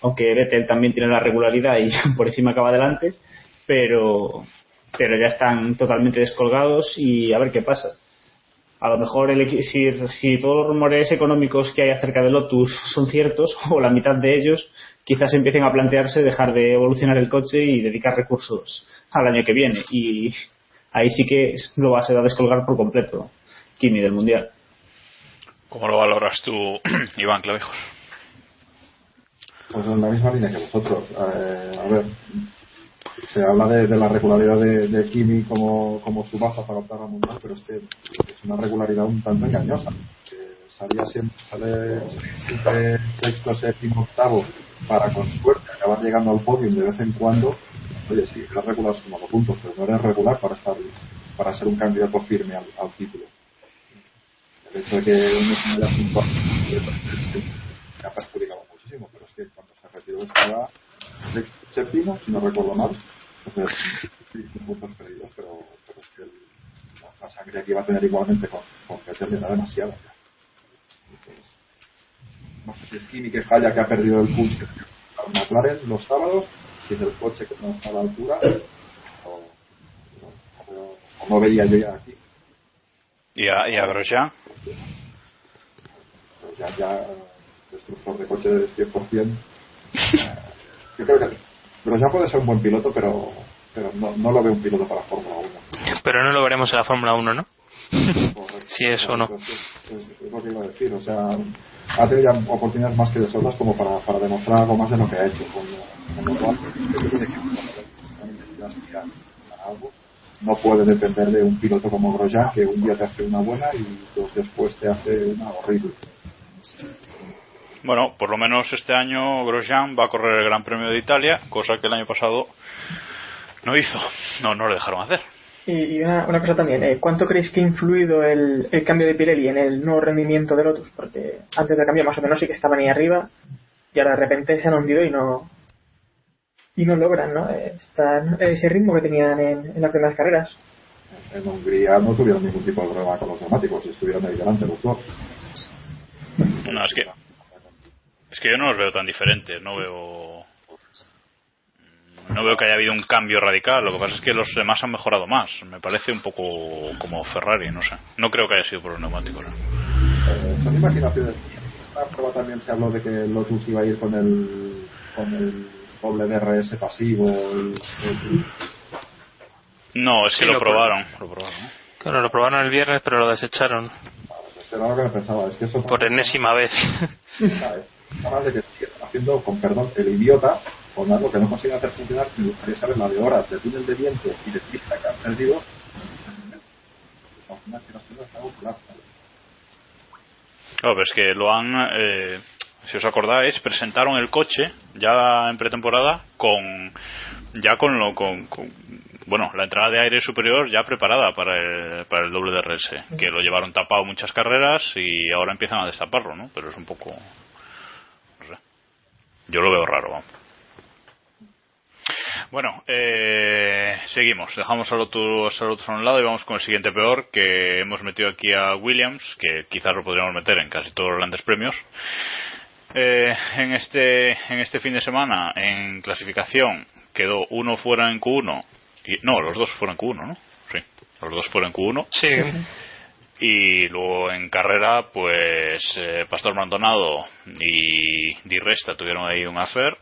aunque Vettel también tiene la regularidad y por encima acaba adelante, pero, pero ya están totalmente descolgados y a ver qué pasa. A lo mejor el si, si todos los rumores económicos que hay acerca de Lotus son ciertos, o la mitad de ellos, quizás empiecen a plantearse dejar de evolucionar el coche y dedicar recursos al año que viene. Y ahí sí que lo va a ser a descolgar por completo Kimi del Mundial. ¿Cómo lo valoras tú, Iván Clavijos? Pues en la misma línea que vosotros. Eh, a ver, se habla de, de la regularidad de, de Kimi como, como su baza para optar a mundial, pero es que es una regularidad un tanto engañosa. Que salía siempre, sale siempre sexto, séptimo, octavo, para con suerte acabar llegando al podio de vez en cuando. Oye, sí, eres regular sumando puntos, pero no eres regular para estar para ser un candidato firme al, título. El hecho de que uno puntuado me ha perjudicado muchísimo, pero es que cuando se retiró estaba sexto, séptimo, si no recuerdo mal. Entonces, sí, puntos perdidos, pero, pero es que el- la, sangre que iba a tener igualmente con, con Vettel era demasiada ya. Entonces, no sé si es Kimi que falla, que ha perdido el punch que McLaren los sábados, si es el coche que no está a la altura, o, o- o- no veía yo ya aquí. ¿Y a, y a Grosjean? Pero ya, ya destructor de coches 100%. eh, yo creo que pero ya puede ser un buen piloto, pero, pero no, no lo veo un piloto para Fórmula 1. Pero no lo veremos en la Fórmula 1, ¿no? si es o no. Es, lo que iba a decir, o sea, ha tenido ya oportunidades más que de sobras como para, para demostrar algo más de lo que ha hecho. Con, lo. No puede depender de un piloto como Grosjean, que un día te hace una buena y dos después te hace una horrible. Bueno, por lo menos este año Grosjean va a correr el Gran Premio de Italia, cosa que el año pasado no hizo. No, no le dejaron hacer. Y, y una, una cosa también, eh, ¿cuánto creéis que ha influido el, el cambio de Pirelli en el nuevo rendimiento de Lotus? Porque antes del cambio más o menos sí que estaban ahí arriba y ahora de repente se han hundido y no y no logran ¿no? Están- ese ritmo que tenían en, en las primeras carreras. En Hungría no tuvieron ningún tipo de problema con los neumáticos y estuvieron ahí delante los dos. No, es que es que yo no los veo tan diferentes, no veo no veo que haya habido un cambio radical, lo que pasa es que los demás han mejorado más, me parece un poco como Ferrari, no sé. No creo que haya sido por los neumáticos. ¿no? Eh, son imaginaciones. En la prueba también se habló de que Lotus iba a ir con el con el doble DRS pasivo. el- el- No, es que Sí, lo, lo probaron, lo probaron. Claro, lo probaron el viernes, pero lo desecharon Este era lo que me pensaba. Es que eso por enésima vez. de que haciendo, con perdón, el idiota, con algo que no consiguen hacer funcionar. Me gustaría saber la de horas de túnel de viento y de pista que han perdido. Pues al final que las cosas están plásticas. Claro, pero es que lo han, eh, si os acordáis, presentaron el coche ya en pretemporada con ya con lo con, bueno la entrada de aire superior ya preparada para el, para el doble DRS que lo llevaron tapado muchas carreras y ahora empiezan a destaparlo, ¿no? Pero es un poco no sé. Yo lo veo raro, vamos. Bueno, eh, seguimos. Dejamos a a Lotus a un lado y vamos con el siguiente peor, que hemos metido aquí a Williams, que quizás lo podríamos meter en casi todos los grandes premios. Eh, en este en este fin de semana, en clasificación, quedó uno fuera en Q1. Y, no, los dos fueron en Q1, ¿no? Sí, los dos fueron en Q1. Sí. Y luego en carrera, pues eh, Pastor Maldonado y Di Resta tuvieron ahí un affair.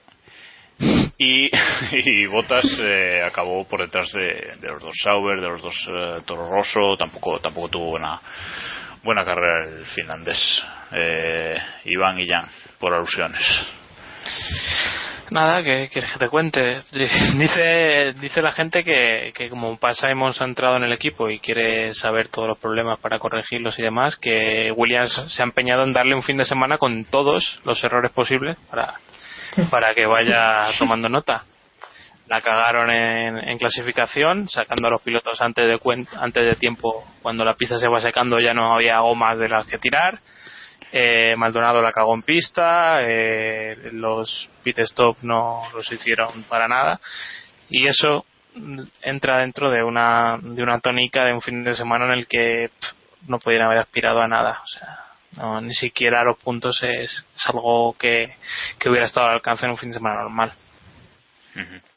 Y, y Bottas eh, acabó por detrás de, de los dos Sauber, de los dos eh, Toro Rosso. Tampoco, tampoco tuvo buena, buena carrera el finlandés. Eh, Iván y Jan, por alusiones. Nada, ¿qué quieres que te cuente? Dice, dice la gente que, que como pasa hemos entrado en el equipo y quiere saber todos los problemas para corregirlos y demás, que Williams se ha empeñado en darle un fin de semana con todos los errores posibles para, para que vaya tomando nota. La cagaron en, clasificación, sacando a los pilotos antes de, antes de tiempo, cuando la pista se va secando ya no había gomas de las que tirar. Eh, Maldonado la cagó en pista, eh, los pit stop no los hicieron para nada y eso entra dentro de una de una tónica de un fin de semana en el que no podían haber aspirado a nada, o sea, no, ni siquiera los puntos es, algo que, que hubiera estado al alcance en un fin de semana normal. Ujú.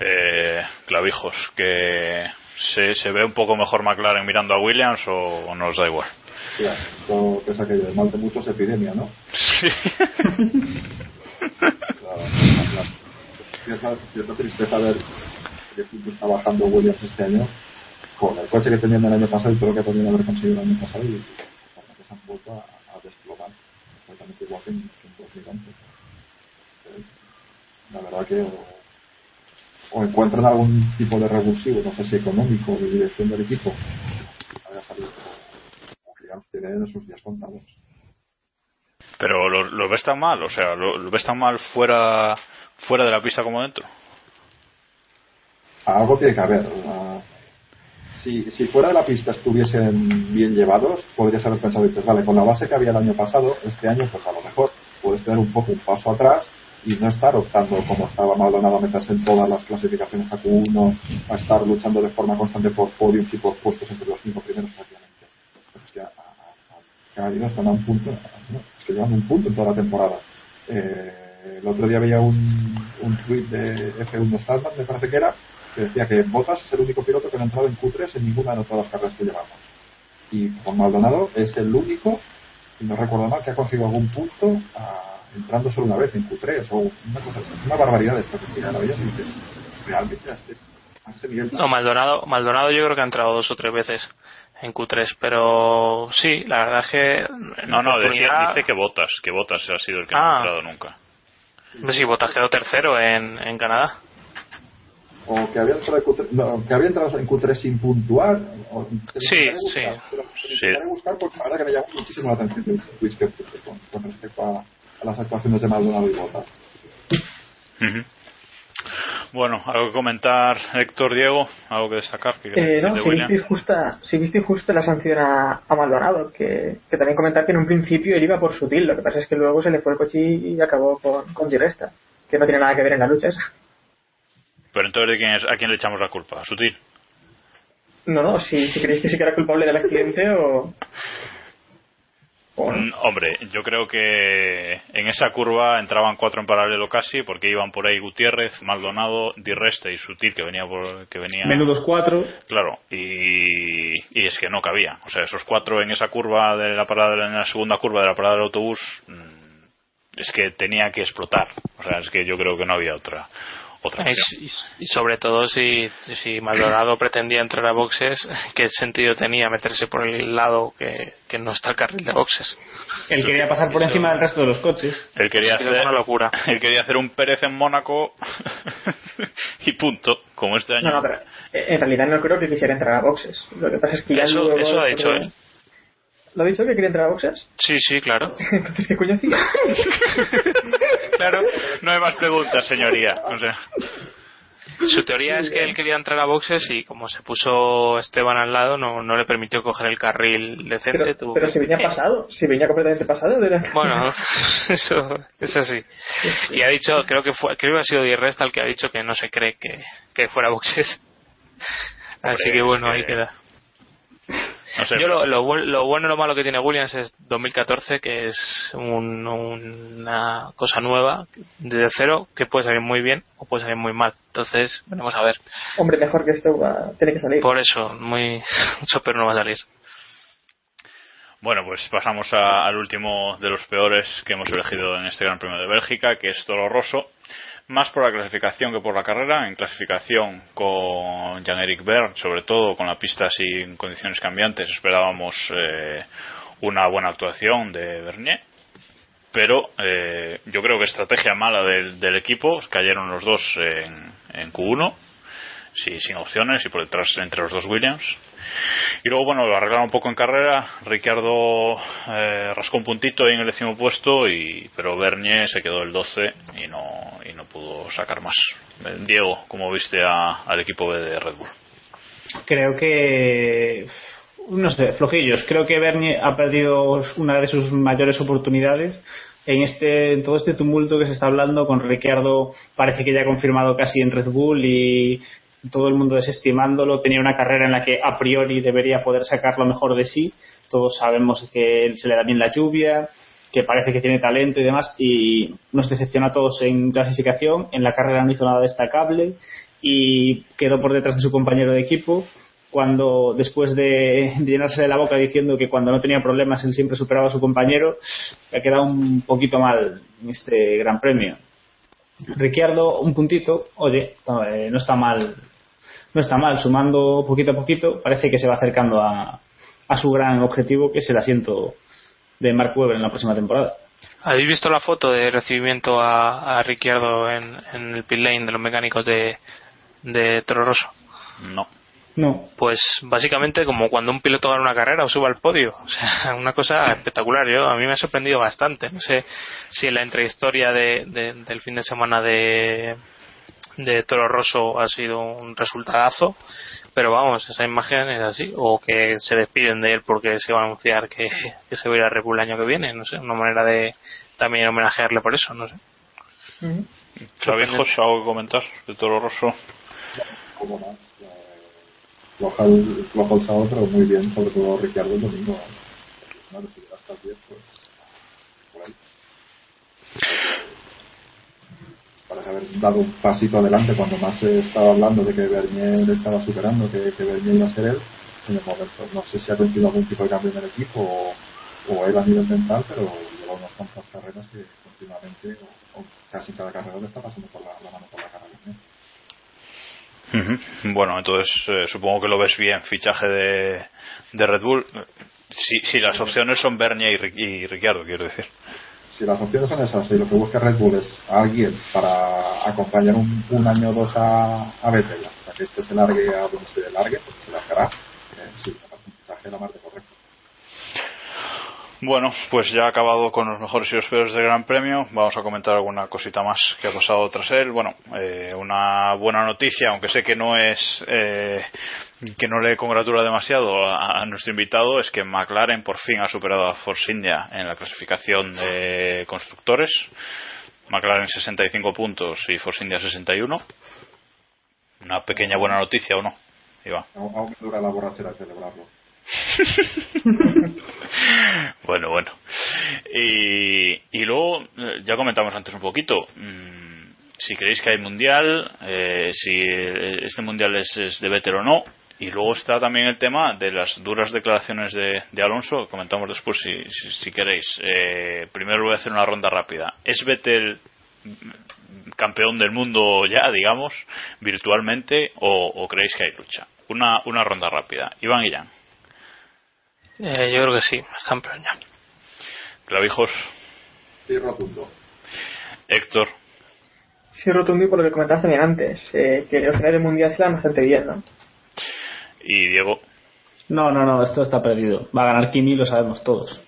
Eh, clavijos, que se, se ve un poco mejor McLaren mirando a Williams o, o nos da igual. Hostia, esto que es aquello de mal de muchos epidemia, ¿no? Claro, claro. Cierta, cierta tristeza ver que está bajando Williams este año con el coche que tenían el año pasado y todo lo que podían haber conseguido el año pasado y que se han vuelto a, a desplomar completamente igual que en, que en 2011. Entonces, la verdad que o, encuentran algún tipo de revulsivo, no sé si económico de dirección del equipo, haya salido como Williams tiene sus días contados. Pero lo, lo ves tan mal, o sea, lo, lo ves tan mal fuera fuera de la pista como dentro. algo tiene que haber. si, si fuera de la pista estuviesen bien llevados, podrías haber pensado, dices, vale, con la base que había el año pasado, este año, pues a lo mejor puedes tener un poco un paso atrás y no estar optando como estaba Maldonado a meterse en todas las clasificaciones a Q1, a estar luchando de forma constante por podiums y por puestos entre los cinco primeros prácticamente. Es que a, a- a- están a un punto, es que llevan un punto en toda la temporada. Eh, el otro día veía un, un tweet de F1 Starman, me parece que era, que decía que Bottas es el único piloto que no ha entrado en Q3 en ninguna de todas las carreras que llevamos. Y con Maldonado es el único, si no recuerdo mal, que ha conseguido algún punto ah, entrando solo una vez en Q3 o una cosa así. Una barbaridad de estadística. La veías y dices, realmente a este, a este nivel. No, Maldonado, Maldonado yo creo que ha entrado dos o tres veces en Q3, pero sí, la verdad es que No, no, decía- oportunidad- dice que Botas, que Botas ha sido el que no Ah. ha entrado nunca. Hombre, sí, Bottas quedó tercero en, en Canadá. O que había entrado en Q3, no, que había entrado en Q3 sin puntuar. O, Sí, buscar, sí. lo Sí. buscar porque la verdad que me llamó muchísimo la atención puse con, con respecto a, a las actuaciones de Maldonado y. Ujú. Bueno, algo que comentar, Héctor, Diego, algo que destacar. Que Eh, no, si visteis justa, si visteis justa la sanción a, a Maldonado, que, que también comentar que en un principio él iba por sutil, lo que pasa es que luego se le fue el coche y acabó con, con Diresta, que no tiene nada que ver en la lucha esa. Pero entonces, ¿de quién es, ¿a quién le echamos la culpa? ¿A Sutil? No, no, si, si creéis que sí que era culpable del accidente o... Hombre, yo creo que en esa curva entraban cuatro en paralelo casi, porque iban por ahí Gutiérrez, Maldonado, Di Resta y Sutil, que venía por, que venía. Menudos cuatro. Claro, y, y es que no cabía. O sea, esos cuatro en esa curva de la parada, en la segunda curva de la parada del autobús, mm, es que tenía que explotar. O sea, es que yo creo que no había otra otra Y, opción. y- y sobre todo si, si Maldonado pretendía entrar a boxes, ¿qué sentido tenía meterse por el lado que, que no está el carril de boxes? Él quería pasar por encima del resto de los coches. Él quería, Es hacer, una locura. él quería hacer un Pérez en Mónaco y punto, como este año. No, no, pero eh, en realidad no creo que quisiera entrar a boxes. Lo que pasa es que ya Eso- ha dicho él. ¿Lo ha dicho que quería entrar a boxes? Sí, sí, claro. Entonces, ¿qué coño hacía? Claro, no hay más preguntas, señoría. O sea, Su teoría es que él quería entrar a boxes y como se puso Esteban al lado no, no le permitió coger el carril decente. Pero, tuvo pero que- si venía pasado, si venía completamente pasado. Era... Bueno, eso es así. Y ha dicho, creo que fue, creo que ha sido Di Resta el que ha dicho que no se cree que, que fuera boxes. Así que bueno, ahí que- queda. No sé, Yo lo, lo, lo bueno y lo malo que tiene Williams es 2014, que es un- una cosa nueva, desde cero, que puede salir muy bien o puede salir muy mal. Entonces, veremos a ver. Hombre, mejor que esto va, tiene que salir. Por eso, muy mucho pero no va a salir. Bueno, pues pasamos a- al último de los peores que hemos elegido en este Gran Premio de Bélgica, que es Toro Rosso. Más por la clasificación que por la carrera. En clasificación con Jan-Eric Bern, sobre todo con la pista en condiciones cambiantes, esperábamos eh, una buena actuación de Bernier. Pero eh, yo creo que estrategia mala del, del equipo. Cayeron los dos en, en Q1, sí, sin opciones, y por detrás entre los dos Williams. Y luego, bueno, lo arreglaron un poco en carrera. Ricciardo eh, rascó un puntito ahí en el décimo puesto, y, pero Bernier se quedó el 12 y no, y no pudo sacar más. Eh, Diego, ¿cómo viste a- al equipo B de Red Bull? Creo que. No sé, flojillos. Creo que Bernie ha perdido una de sus mayores oportunidades en este en todo este tumulto que se está hablando con Ricciardo. Parece que ya ha confirmado casi en Red Bull y todo el mundo desestimándolo. Tenía una carrera en la que a priori debería poder sacar lo mejor de sí. Todos sabemos que se le da bien la lluvia, que parece que tiene talento y demás. Y nos decepciona a todos en clasificación. En la carrera no hizo nada destacable y quedó por detrás de su compañero de equipo cuando después de, llenarse de la boca diciendo que cuando no tenía problemas él siempre superaba a su compañero ha quedado un poquito mal en este gran premio Ricciardo un puntito oye no, eh, no está mal no está mal sumando poquito a poquito parece que se va acercando a, a su gran objetivo que es el asiento de Mark Webber en la próxima temporada ¿Habéis visto la foto de recibimiento a, a Ricciardo en, en el pit lane de los mecánicos de, de Toro Rosso? No. no Pues básicamente como cuando un piloto gana una carrera o sube al podio. O sea, una cosa espectacular. Yo, a mí me ha sorprendido bastante. No sé si en la intrahistoria de, de- del fin de semana de, de Toro Rosso ha sido un resultadazo. Pero vamos, esa imagen es así. O que se despiden de él porque se va a anunciar que, que se va a ir a Red Bull el año que viene. No sé, una manera de también homenajearle por eso. No sé. Ujú. Chavijos, ¿algo que comentar de Toro Rosso? Floja el, flojo el sábado, pero muy bien, sobre todo Ricciardo el domingo. Claro, si hasta el 10, pues. Por ahí. Parece haber dado un pasito adelante cuando más se estaba hablando de que Bernier estaba superando, que, que Bernier iba a ser él. En el momento, no sé si ha coincidido algún tipo de cambio en el equipo o, o él a nivel mental, pero lleva unas cuantas carreras que continuamente, o, o casi cada carrera le está pasando por la, la mano por la cara. Ujú. Bueno, entonces eh, supongo que lo ves bien, fichaje de, de Red Bull. Si, si las opciones son Bernier y, y Ricciardo, quiero decir. Si las opciones son esas y lo que busca Red Bull es a alguien para acompañar un, año o dos a, a Vettel hasta que este se largue a donde se largue, porque se largará, eh, sí, me parece de la mar de correcto. Bueno, pues ya ha acabado con los mejores y los peores del Gran Premio. Vamos a comentar alguna cosita más que ha pasado tras él. Bueno, eh, una buena noticia, aunque sé que no es eh, que no le congratula demasiado a, nuestro invitado, es que McLaren por fin ha superado a Force India en la clasificación de constructores. McLaren 65 puntos y Force India 61. Una pequeña buena noticia, ¿o no? Iván. Aún, dura la borrachera celebrarlo. bueno, bueno. Y, luego, eh, ya comentamos antes un poquito, mm, si creéis que hay mundial, eh, si eh, este mundial es, es de Vettel o no. Y luego está también el tema de las duras declaraciones de, Alonso, comentamos después si, queréis. Eh, primero voy a hacer una ronda rápida. ¿Es Vettel campeón del mundo ya, digamos, virtualmente, o, creéis que hay lucha? Una, una ronda rápida. Iván Jan. Eh, yo creo que sí, campeón ya. Clavijos. Sí, rotundo. Héctor. Sí, rotundo y por lo que comentaste bien antes, eh, que los finales del mundial se dan bastante bien, ¿no? Y Diego. No, no, no, esto está perdido. Va a ganar Kimi, lo sabemos todos.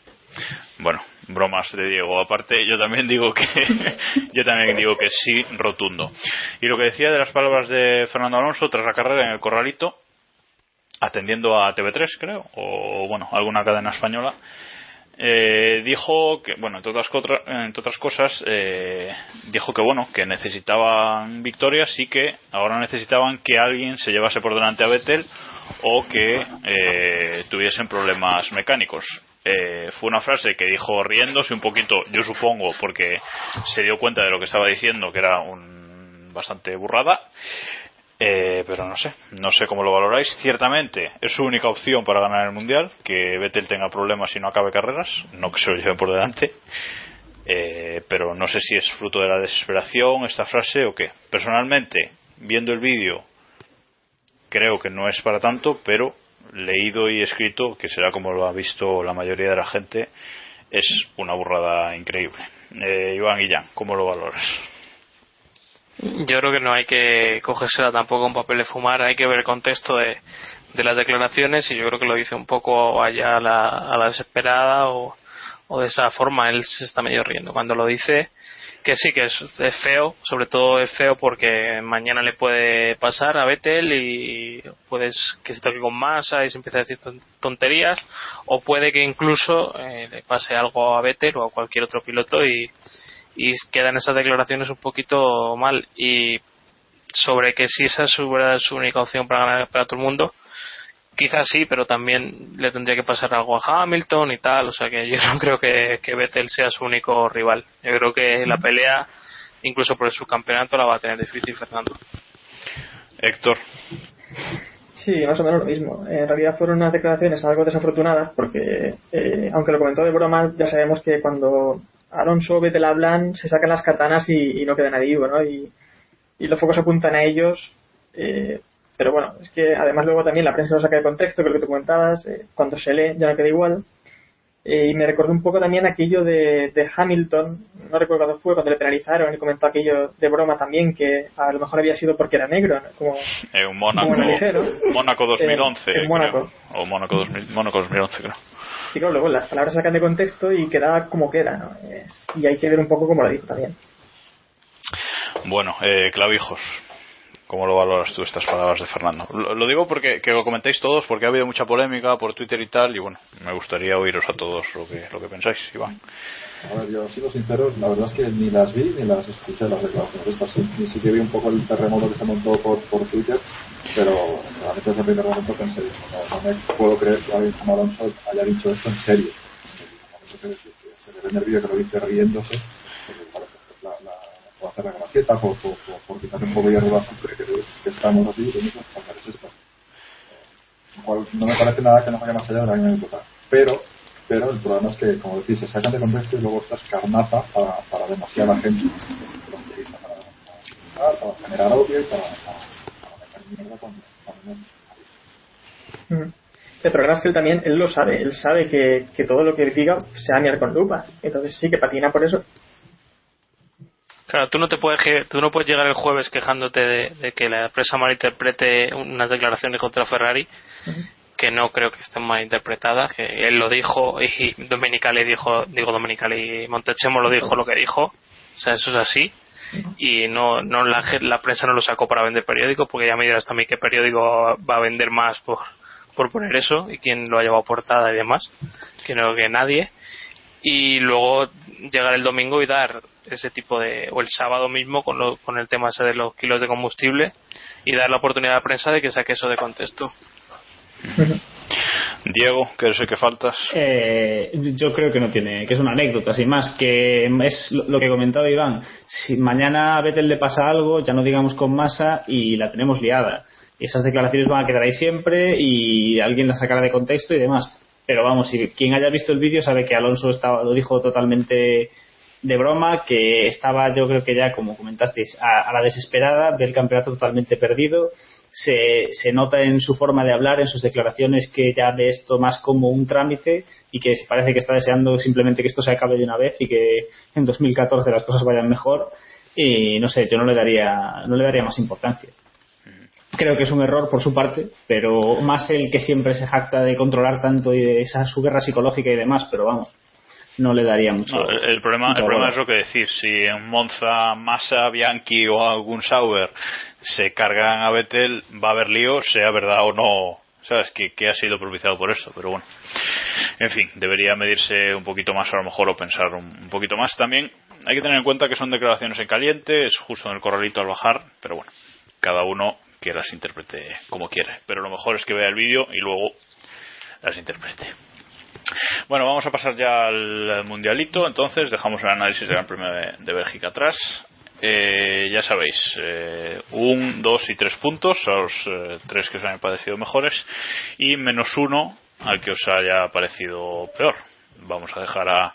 Bueno, bromas de Diego. Aparte, yo también digo que yo también digo que sí, rotundo. Y lo que decía de las palabras de Fernando Alonso tras la carrera en el Corralito, atendiendo a TV3, creo, o bueno, alguna cadena española, eh, dijo que, bueno, entre otras, entre otras cosas, eh, dijo que, bueno, que necesitaban victorias y que ahora necesitaban que alguien se llevase por delante a Vettel o que eh, tuviesen problemas mecánicos. Eh, fue una frase que dijo riéndose un poquito, yo supongo, porque se dio cuenta de lo que estaba diciendo, que era un, bastante burrada. Eh, pero no sé, no sé cómo lo valoráis. Ciertamente es su única opción para ganar el mundial, que Vettel tenga problemas y no acabe carreras, no que se lo lleven por delante. Eh, pero no sé si es fruto de la desesperación esta frase o qué. Personalmente, viendo el vídeo, creo que no es para tanto, pero leído y escrito, que será como lo ha visto la mayoría de la gente, es una burrada increíble. Eh, Iván Guillán, ¿cómo lo valoras? Yo creo que no hay que cogérsela tampoco un papel de fumar, hay que ver el contexto de, las declaraciones y yo creo que lo dice un poco allá a la, a la desesperada o, de esa forma, él se está medio riendo. Cuando lo dice, que sí, que es, feo, sobre todo es feo porque mañana le puede pasar a Vettel y puedes que se toque con masa y se empiece a decir tonterías, o puede que incluso eh, le pase algo a Vettel o a cualquier otro piloto y, y quedan esas declaraciones un poquito mal. Y sobre que si esa es su, su única opción para ganar para todo el mundo, Quizás sí, pero también le tendría que pasar algo a Hamilton y tal. O sea que yo no creo que, que Vettel sea su único rival. Yo creo que la pelea, incluso por el subcampeonato, la va a tener difícil Fernando. Héctor. Sí, más o menos lo mismo. En realidad fueron unas declaraciones algo desafortunadas porque, eh, aunque lo comentó de broma, ya sabemos que cuando Alonso Vettel hablan, se sacan las katanas y, no queda nadie vivo, ¿no? Y, y los focos apuntan a ellos. Eh, pero bueno, es que además luego también la prensa lo saca de contexto, lo que tú comentabas, eh, cuando se lee ya no queda igual. Eh, y me recordó un poco también aquello de, de, Hamilton, no recuerdo cuándo fue, cuando le penalizaron y comentó aquello de broma también, que a lo mejor había sido porque era negro, como, en un Mónaco, Mónaco 2011. Eh, en Mónaco. O Mónaco, 2000, Mónaco 2011, creo. Y claro, luego las palabras sacan de contexto y queda como queda, ¿no? y hay que ver un poco cómo lo dijo también. Bueno, eh, clavijos. ¿Cómo lo valoras tú estas palabras de Fernando? Lo, digo porque que lo comentéis todos, porque ha habido mucha polémica por Twitter y tal, y bueno, me gustaría oíros a todos lo que, lo que pensáis, Iván. A ver, yo sigo sincero, la verdad es que ni las vi ni las escuché las declaraciones estas. Sí, ni sí que vi un poco el terremoto que se montó por, por Twitter, pero realmente desde el primer momento pensé, no, no me puedo creer que alguien como Alonso haya dicho esto en serio. Se le ve en el vídeo que lo dice riéndose, o hacer la gracieta por, por, por, quitar un poco de siempre que, estamos así, lo mismo es esto. Lo cual no me parece nada que no vaya más allá de la anécdota. Pero, pero el problema es que, como decís, se sacan de contexto y luego estás carnaza para, para demasiada gente. Para, para, generar odio y para, para, meter mierda con, con el problema es que él también, él lo sabe, él sabe que, que todo lo que diga se va a mirar con lupa. Entonces sí que patina por eso. Claro, tú no te puedes tú no puedes llegar el jueves quejándote de, que la empresa malinterprete unas declaraciones contra Ferrari que no creo que estén mal interpretadas, que él lo dijo y Domenicali dijo, digo Domenicali y Montechemo lo dijo lo que dijo, o sea, eso es así. Y no, no la, la prensa no lo sacó para vender periódico porque ya me dirás también qué periódico va a vender más por, por poner eso y quién lo ha llevado a portada y demás, que no que nadie. Y luego llegar el domingo y dar ese tipo de o el sábado mismo con, lo, con el tema ese de los kilos de combustible y dar la oportunidad a la prensa de que saque eso de contexto Diego, ¿qué es el que faltas? Eh, yo creo que no tiene, que es una anécdota, sin más, que es lo que comentaba Iván. Si mañana a Vettel le pasa algo, ya no digamos con masa y la tenemos liada. Esas declaraciones van a quedar ahí siempre y alguien las sacará de contexto y demás pero vamos, si quien haya visto el vídeo sabe que Alonso estaba, lo dijo totalmente de broma, que estaba yo creo que ya, como comentasteis, a, a la desesperada, ve el campeonato totalmente perdido, se, se nota en su forma de hablar, en sus declaraciones, que ya ve esto más como un trámite y que parece que está deseando simplemente que esto se acabe de una vez y que en 2014 las cosas vayan mejor. Y no sé, yo no le daría, no le daría más importancia. Creo que es un error por su parte, pero más el que siempre se jacta de controlar tanto y de esa su guerra psicológica y demás, pero vamos, no le daría mucho. No, el, el problema, el es lo que decir. Si en Monza, Massa, Bianchi o algún Sauber se cargan a Vettel, va a haber lío, sea verdad o no. Sabes que, que ha sido propiciado por esto, pero bueno. En fin, debería medirse un poquito más a lo mejor o pensar un, un poquito más también. Hay que tener en cuenta que son declaraciones en caliente, es justo en el corralito al bajar, pero bueno, cada uno que las interprete como quiere. Pero lo mejor es que vea el vídeo y luego las interprete. Bueno, vamos a pasar ya al mundialito. Entonces, dejamos el análisis del Gran Premio de, Bélgica atrás. Eh, ya sabéis, eh, un, dos y tres puntos a los eh, tres que os hayan parecido mejores y menos uno al que os haya parecido peor. Vamos a dejar a,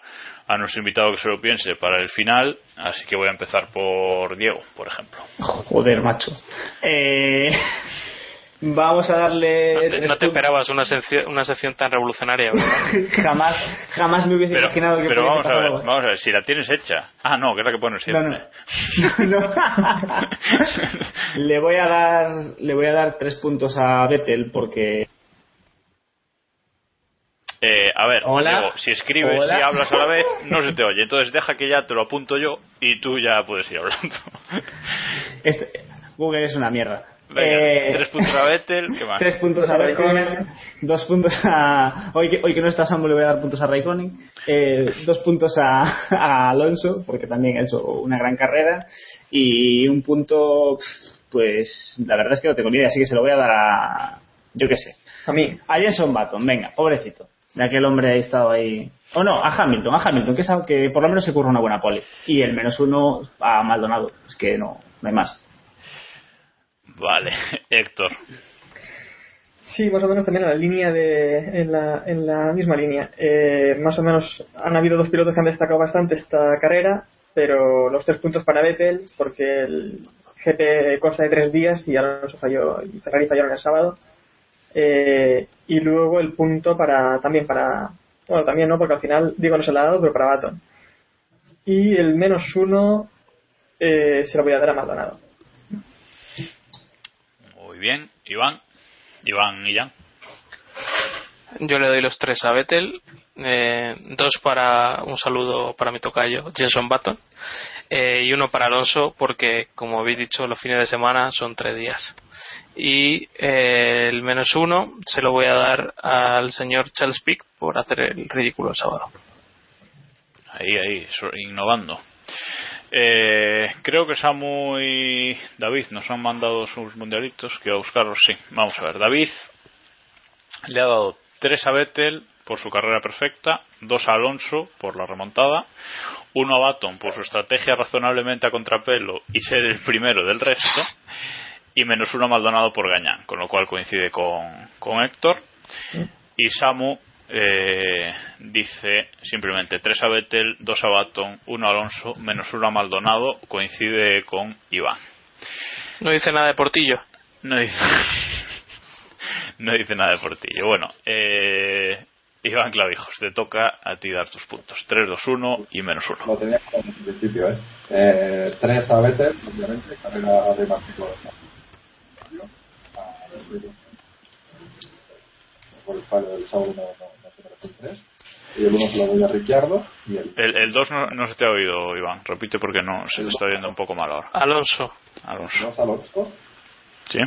a nuestro invitado que se lo piense para el final, así que voy a empezar por Diego, por ejemplo. Joder, macho. Eh, vamos a darle. No te, no esperabas una sección, una sección tan revolucionaria, ¿verdad? jamás, jamás me hubiese Pero, imaginado que pero vamos a ver, algo. vamos a ver, si la tienes hecha. Ah, no, que es la que pones No, siempre. no. No. le voy a dar, le voy a dar tres puntos a Vettel porque Eh, a ver, Hola. Diego, si escribes Hola. y hablas a la vez, no se te oye. Entonces deja que ya te lo apunto yo y tú ya puedes ir hablando. este- Google es una mierda. Venga, Eh, tres puntos a Vettel, ¿qué más? Tres puntos a Raikkonen, dos puntos a. Hoy que, hoy que no está Samu le voy a dar puntos a Raikkonen, eh, dos puntos a, a Alonso, porque también ha hecho una gran carrera, y un punto, pues la verdad es que no tengo ni idea, así que se lo voy a dar a. Yo qué sé. A mí. A Jenson Button, venga, pobrecito. De aquel hombre ha estado ahí. O no, a Hamilton, a Hamilton, que, es algo que por lo menos se curra una buena pole. Y el menos uno a Maldonado, es que no, no hay más. Vale, Héctor. Sí, más o menos también en la línea de, en la, en la misma línea. Eh, más o menos han habido dos pilotos que han destacado bastante esta carrera, pero los tres puntos para Vettel, porque el GP consta de tres días y Alonso falló y Ferrari fallaron el sábado. Eh, y luego el punto para, también para, bueno, también no, porque al final, digo, no se lo ha dado, pero para Baton. Y el menos uno eh, se lo voy a dar a Maldonado. Muy bien, Iván. Iván y Jan. Yo le doy los tres a Vettel, eh, dos para un saludo para mi tocayo, Jenson Button, eh, y uno para Alonso, porque como habéis dicho, los fines de semana son tres días. Y eh, el menos uno se lo voy a dar al señor Charles Pick por hacer el ridículo el sábado. Ahí, ahí, innovando. Eh, creo que Samu y David nos han mandado sus mundialitos, que a buscarlos, sí. Vamos a ver, David le ha dado tres a Vettel por su carrera perfecta, dos a Alonso por la remontada, uno a Baton por su estrategia razonablemente a contrapelo y ser el primero del resto, y menos uno a Maldonado por Gañán, con lo cual coincide con, con Héctor. Y Samu eh, dice simplemente 3 a Vettel, 2 a Baton, 1 a Alonso, menos 1 a Maldonado, coincide con Iván. No dice nada de Portillo. No dice, no dice nada de Portillo. Bueno, eh, Iván Clavijos, te toca a ti dar tus puntos. 3, 2, 1 y menos 1. Lo tenía el principio, ¿eh? eh tres a Vettel, obviamente, carrera de Martico por el fallo del sábado no, no, no se merece un 3 y el 1 se lo doy a Ricciardo y el El, el 2 no, no se te ha oído, Iván. Repite porque no se te está oyendo un poco mal ahora. Alonso. Alonso. 2 a Alonso ¿Sí?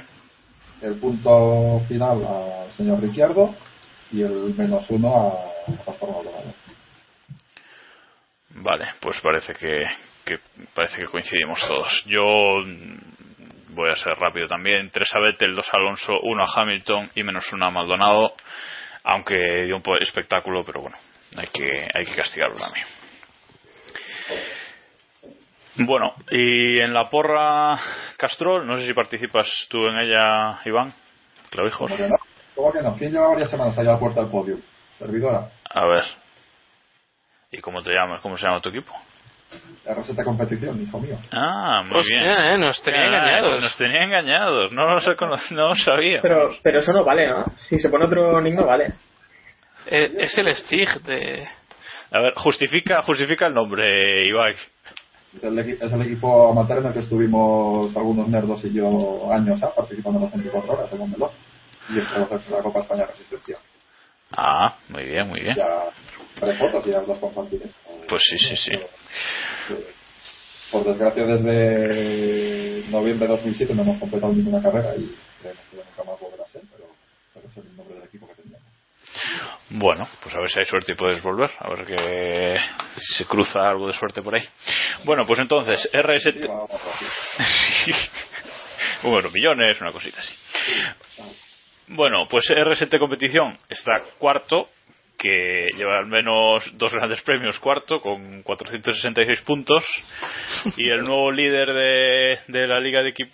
el punto final al señor Ricciardo y el menos 1 a, Pastor Maldonado. Vale, pues parece que, que parece que coincidimos todos. Yo voy a ser rápido también. 3 a Vettel, 2 a Alonso, 1 a Hamilton y menos 1 a Maldonado. Aunque dio un espectáculo, pero bueno, hay que, hay que castigarlo también. Bueno, y en la porra Castrol, no sé si participas tú en ella, Iván, Clavijos. ¿Cómo que no? ¿Cómo que no? ¿Quién lleva varias semanas allá a la puerta del podio? ¿Servidora? A ver. ¿Y cómo te llamas? ¿Cómo se llama tu equipo? RST Competición, hijo mío. Ah, muy Hostia, bien. eh, nos tenía Ah, engañados. Nos tenía engañados. No lo, no lo sabía. Pero, pero eso no vale, ¿no? Si se pone otro no vale. Eh, es el Stig de. A ver, justifica, justifica el nombre, Ibai. El es el equipo amateur en el que estuvimos algunos nerdos y yo años ¿ah? participando en las 24 horas, según Melón. Y entramos en la Copa España Resistencia. Ah, muy bien, muy bien. Ya haré fotos y ya las compartiré. Pues sí, sí, sí. Por desgracia, desde noviembre de 2007 no hemos completado ninguna carrera y creemos que nunca más volverá a ser, pero, pero ese es el nombre del equipo que teníamos. Bueno, pues a ver si hay suerte y puedes volver. A ver que si se cruza algo de suerte por ahí. Bueno, pues entonces, RST. Sí. Bueno, millones, una cosita así. Bueno, pues RST Competición está cuarto, que lleva al menos dos grandes premios cuarto, con 466 puntos. Y el nuevo líder de, la liga de Keep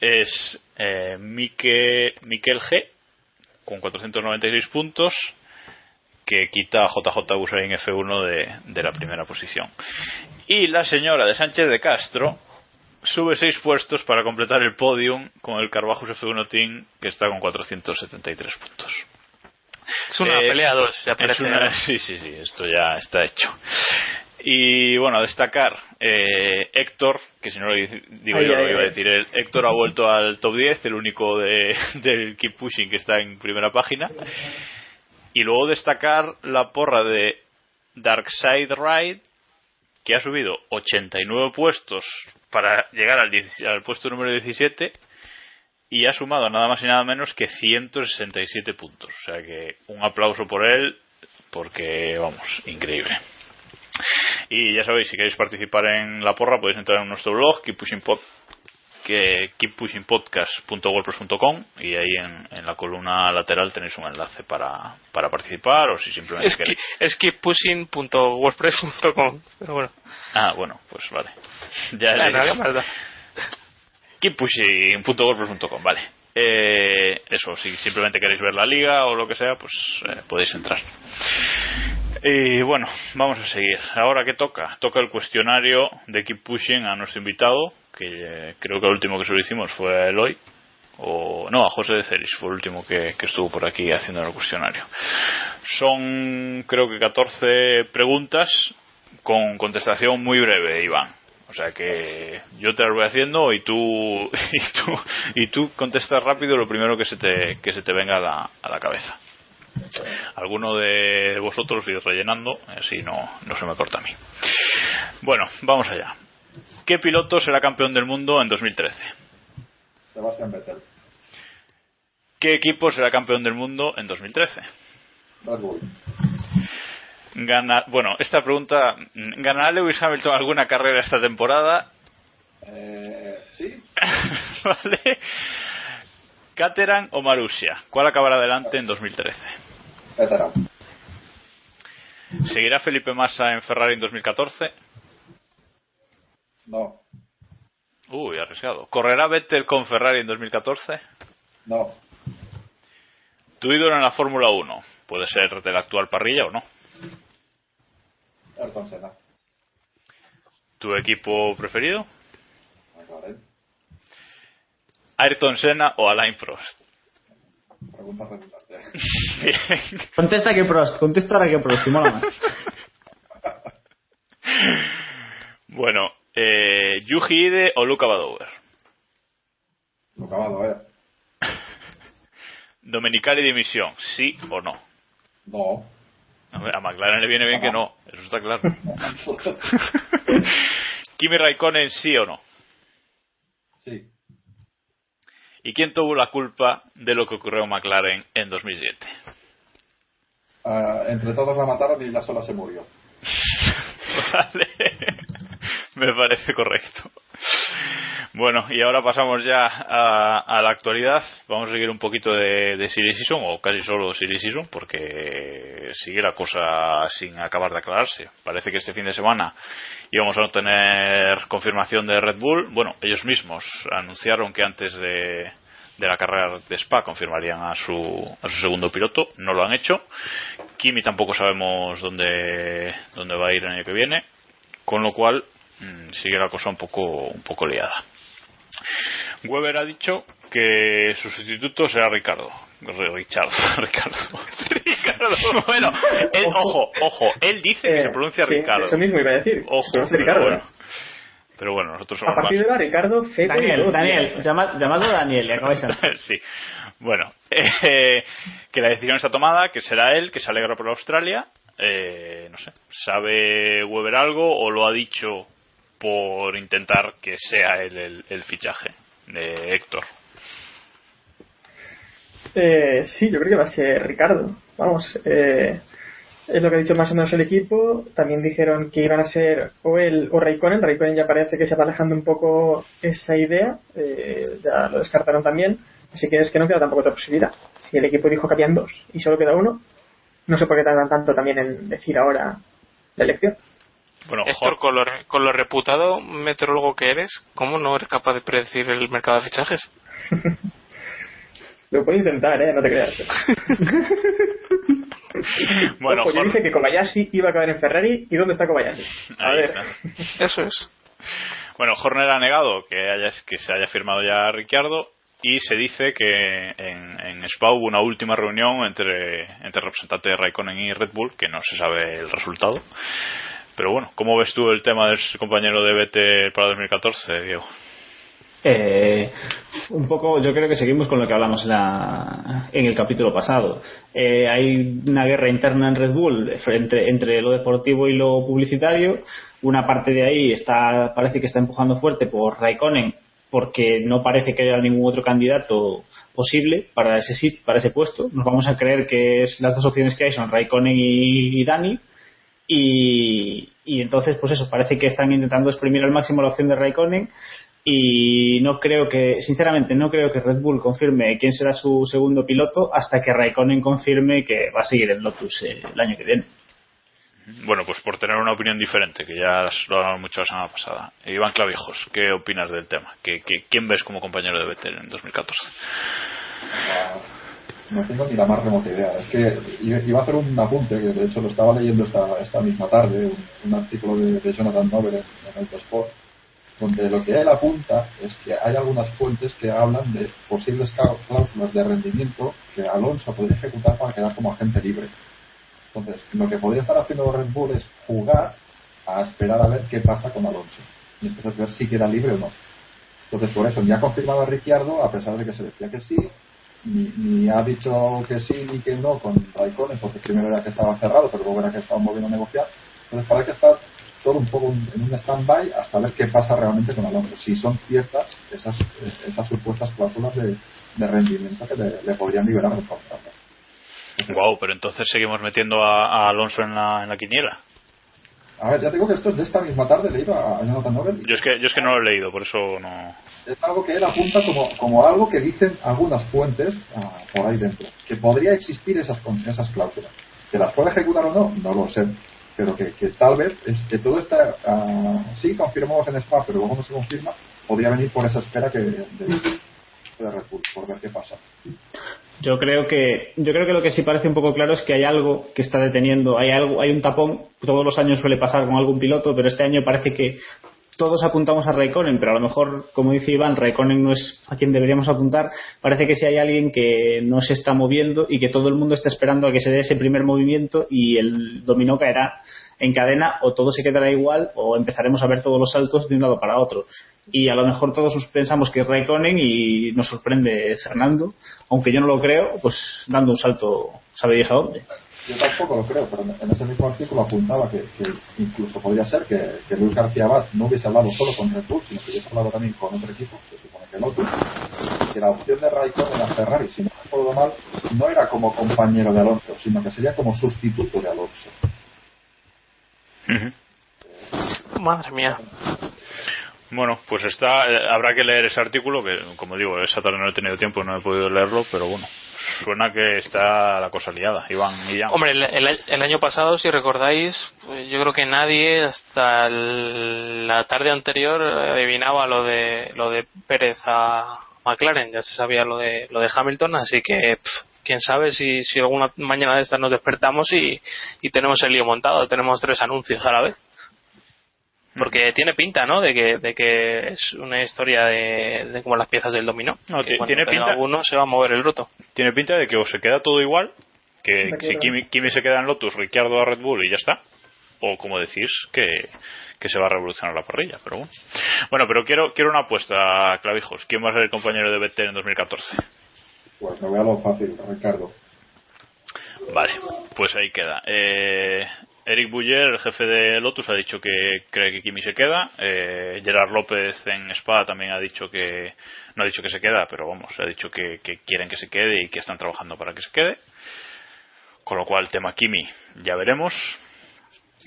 es eh, Mike, Miquel G, con 496 puntos, que quita a JJ Usain F1 de, de la primera posición. Y la señora de Sánchez de Castro sube seis puestos para completar el podium con el Carvajos F1 Team, que está con 473 puntos. Es una Eh, pelea a dos, ya es parece. una- sí, sí, sí, esto ya está hecho. Y bueno, a destacar, eh, Héctor, que si no lo digo Ay, yo, ay, lo iba a decir él, Héctor ha vuelto al top 10, el único de, del Keep Pushing que está en primera página. Y luego destacar la porra de Darkside Ride, que ha subido 89 puestos para llegar al, 10 al puesto número 17 y ha sumado nada más y nada menos que 167 puntos. O sea que un aplauso por él, porque vamos, increíble. Y ya sabéis, si queréis participar en la porra, podéis entrar en nuestro blog, keeppushingpodcast.wordpress.com y ahí en, en la columna lateral tenéis un enlace para, para participar o si simplemente Es que, queréis. es que pushing.wordpress.com. Pero bueno. Ah, bueno, pues vale. Ya Ah, keeppushing.wordpress.com, vale. Eh, eso, si simplemente queréis ver la liga o lo que sea, pues eh, podéis entrar. Y bueno, vamos a seguir. Ahora, ¿qué toca? Toca el cuestionario de Keep Pushing a nuestro invitado, que eh, creo que el último que se lo hicimos fue a Eloy, o no, a José de Ceris, fue el último que, que estuvo por aquí haciendo el cuestionario. Son, creo que 14 preguntas con contestación muy breve, Iván. O sea que yo te las voy haciendo y tú y tú, y tú contestas rápido lo primero que se te, que se te venga a la, a la cabeza. Alguno de vosotros ir rellenando, así no, no se me corta a mí. Bueno, vamos allá. ¿Qué piloto será campeón del mundo en 2013? Sebastián Vettel, ¿Qué equipo será campeón del mundo en 2013? Red Bull, Gana, bueno, esta pregunta, ¿ganará Lewis Hamilton alguna carrera esta temporada? eh, sí, ¿Vale? ¿Caterham o Marussia? ¿Cuál acabará adelante en 2013? Veteran, ¿Seguirá Felipe Massa en Ferrari en 2014? no, Uy, arriesgado. ¿Correrá Vettel con Ferrari en 2014? no, ¿Tu ídolo en la Fórmula 1? Puede ser de la actual parrilla o no. Ayrton Senna, ¿Tu equipo preferido? McLaren, ¿Ayrton Senna o Alain Prost? pregunta redundante. Bien. Contesta que Prost, contesta ahora que Prost, y mola más. Bueno, eh, ¿Yuji Ide o Luca Badover? Lo acabado, eh. ¿Domenicali dimisión? ¿Sí o no? No, A McLaren le viene bien que no, eso está claro. Kimi Raikkonen, sí o no. sí, ¿Y quién tuvo la culpa de lo que ocurrió en McLaren en 2007? Ah, entre todos la mataron y la sola se murió. Vale. Me parece correcto. Bueno, y ahora pasamos ya a, a la actualidad. Vamos a seguir un poquito de, de Season, o casi solo Silly Season, porque sigue la cosa sin acabar de aclararse. Parece que este fin de semana íbamos a no tener confirmación de Red Bull. Bueno, ellos mismos anunciaron que antes de, de la carrera de Spa confirmarían a su, a su segundo piloto. No lo han hecho. Kimi tampoco sabemos dónde, dónde va a ir el año que viene con lo cual mm, sigue la cosa un poco, un poco liada. Weber ha dicho que su sustituto será Ricardo. Richard, Ricardo. Ricardo. Bueno, él, ojo, ojo, él dice que se pronuncia Eh, sí, Ricardo. Eso mismo iba a decir. Ojo, Se pronuncia pero Ricardo. bueno. Pero bueno, nosotros somos A partir más. de ahora, Ricardo, y Daniel, todos, Daniel, tío. llama- llamado Daniel, y acabáis a... sí. Bueno, eh, que la decisión está tomada, que será él, que se alegra por Australia. Eh, no sé, ¿sabe Weber algo o lo ha dicho por intentar que sea él el, el fichaje de Héctor? Eh, sí, yo creo que va a ser Ricardo. Vamos, eh, es lo que ha dicho más o menos el equipo. También dijeron que iban a ser o él o Raikkonen. Raikkonen ya parece que se va alejando un poco esa idea. eh, ya lo descartaron también. Así que es que no queda tampoco otra posibilidad. Si el equipo dijo que habían dos y solo queda uno, no sé por qué tardan tanto también en decir ahora la elección. Bueno, Héctor, con lo, con lo reputado meteorólogo que eres, ¿cómo no eres capaz de predecir el mercado de fichajes? Lo puedes intentar, ¿eh? No te creas. Bueno, Ojo, yo dije que Kobayashi iba a acabar en Ferrari. ¿Y dónde está Kobayashi? A Ahí ver. está. Eso es. Bueno, Horner ha negado que, haya, que se haya firmado ya Ricciardo y se dice que en, en Spa hubo una última reunión entre, entre representantes de Raikkonen y Red Bull, que no se sabe el resultado. Pero bueno, ¿cómo ves tú el tema del compañero de Vettel para 2014, Diego? Eh, un poco, yo creo que seguimos con lo que hablamos en, el capítulo pasado. Eh, hay una guerra interna en Red Bull entre, lo deportivo y lo publicitario. Una parte de ahí está, parece que está empujando fuerte por Raikkonen porque no parece que haya ningún otro candidato posible para ese para ese puesto. Nos vamos a creer que es, las dos opciones que hay son Raikkonen y Dani. Y, y entonces, pues eso, parece que están intentando exprimir al máximo la opción de Raikkonen y no creo que, sinceramente, no creo que Red Bull confirme quién será su segundo piloto hasta que Raikkonen confirme que va a seguir en Lotus eh, el año que viene. Bueno, pues por tener una opinión diferente, que ya lo hablamos mucho la semana pasada. Iván Clavijos, ¿qué opinas del tema? ¿Qué, qué- quién ves como compañero de Vettel en 2014? No tengo ni la más remota idea. Es que iba a hacer un apunte, que de hecho lo estaba leyendo esta, esta misma tarde, un, artículo de, de Jonathan Nover en, en Autosport, donde lo que él apunta es que hay algunas fuentes que hablan de posibles cláusulas de rendimiento que Alonso podría ejecutar para quedar como agente libre. Entonces, lo que podría estar haciendo Red Bull es jugar a esperar a ver qué pasa con Alonso. Y entonces ver si queda libre o no. Entonces, por eso, ni ha confirmado a Ricciardo, a pesar de que se decía que sí, ni, ni ha dicho que sí ni que no con Raikkonen, porque primero era que estaba cerrado, pero luego era que estaban volviendo a negociar. Entonces, para que estar todo un poco en un stand-by hasta ver qué pasa realmente con Alonso. Si son ciertas esas, esas supuestas cláusulas de, rendimiento que le, le podrían liberar del contrato. Wow, pero entonces seguimos metiendo a, a Alonso en la, en la quiniela. A ver, ya digo que esto es de esta misma tarde, leído a, Jonathan Novel. Yo es que, yo es que no lo he leído, por eso no. es algo que él apunta como, como algo que dicen algunas fuentes ah, por ahí dentro, que podría existir esas, esas cláusulas. Que las puede ejecutar o no, no lo sé, pero que, que tal vez es que todo está, ah, sí, confirmamos en Spa, pero luego no se confirma, podría venir por esa espera que de, de Red Bull, por ver qué pasa. Yo creo que yo creo que lo que sí parece un poco claro es que hay algo que está deteniendo, hay algo, hay un tapón. Todos los años suele pasar con algún piloto, pero este año parece que todos apuntamos a Raikkonen, pero a lo mejor, como dice Iván, Raikkonen no es a quien deberíamos apuntar. Parece que si hay alguien que no se está moviendo y que todo el mundo está esperando a que se dé ese primer movimiento y el dominó caerá en cadena o todo se quedará igual o empezaremos a ver todos los saltos de un lado para otro. Y a lo mejor todos pensamos que es Raikkonen y nos sorprende Fernando, aunque yo no lo creo, pues dando un salto, sabe a dónde. Yo tampoco lo creo, pero en- ese mismo artículo apuntaba que, que incluso podría ser que, que Luis García Abad no hubiese hablado solo con Red Bull, sino que hubiese hablado también con otro equipo, que supone que el otro, que la opción de Raikkonen a Ferrari, si no recuerdo mal, no era como compañero de Alonso, sino que sería como sustituto de Alonso. Madre mía. Bueno, pues está, eh, habrá que leer ese artículo, que como digo, esa tarde no he tenido tiempo, no he podido leerlo, pero bueno, suena que está la cosa liada. Iván y. Hombre, el, el- año pasado, si recordáis, pues yo creo que nadie hasta la tarde anterior adivinaba lo de lo de Pérez a McLaren. Ya se sabía lo de lo de Hamilton, así que quién sabe si, si alguna mañana de estas nos despertamos y, y tenemos el lío montado, tenemos tres anuncios a la vez. Porque tiene pinta, ¿no? De que, de que es una historia de, de como las piezas del dominó. No, que tiene pinta- alguno se va a mover el roto. Tiene pinta de que o se queda todo igual, que Me si. Kimi, Kimi se queda en Lotus, Ricciardo a Red Bull y ya está. O como decís, que, que se va a revolucionar la parrilla, pero bueno. Bueno, pero quiero, quiero una apuesta, Clavijos. ¿Quién va a ser el compañero de Vettel en 2014? Pues lo fácil, Ricardo. Vale, pues ahí queda. Eh, Eric Buller, el jefe de Lotus, ha dicho que cree que Kimi se queda. Eh, Gerard López en Spa también ha dicho que. No ha dicho que se queda, pero vamos, ha dicho que, que quieren que se quede y que están trabajando para que se quede. Con lo cual, el tema Kimi ya veremos.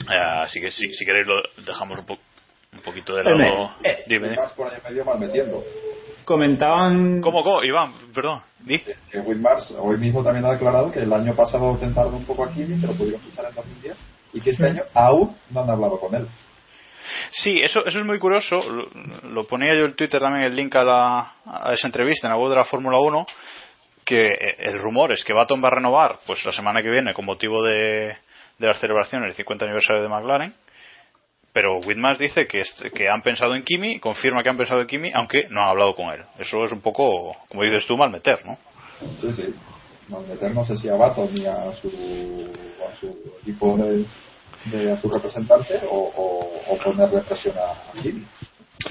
Eh, así que si, si queréis lo dejamos un, po- un poquito de lado. eh, Dime. Más por ahí medio mal metiendo. Comentaban. ¿Cómo, cómo? Iván, perdón. Di. Que hoy mismo también ha declarado que el año pasado tentaron un poco a Kimi, pero pudieron fichar en 2010, y que este año aún no han hablado con él. Sí, eso, eso es muy curioso. Lo, lo ponía yo en Twitter también el link a, la, a esa entrevista en la web de la Fórmula 1. Que eh, el rumor es que Baton va a renovar pues la semana que viene con motivo de, de las celebraciones del 50 aniversario de McLaren. Pero Whitmars dice que, que han pensado en Kimi, confirma que han pensado en Kimi, aunque no han hablado con él. Eso es un poco, como dices tú, mal meter, ¿no? Sí, sí. No meter no sé si a Baton ni a su, a su equipo de, a su representante o, o, o ponerle presión a, a.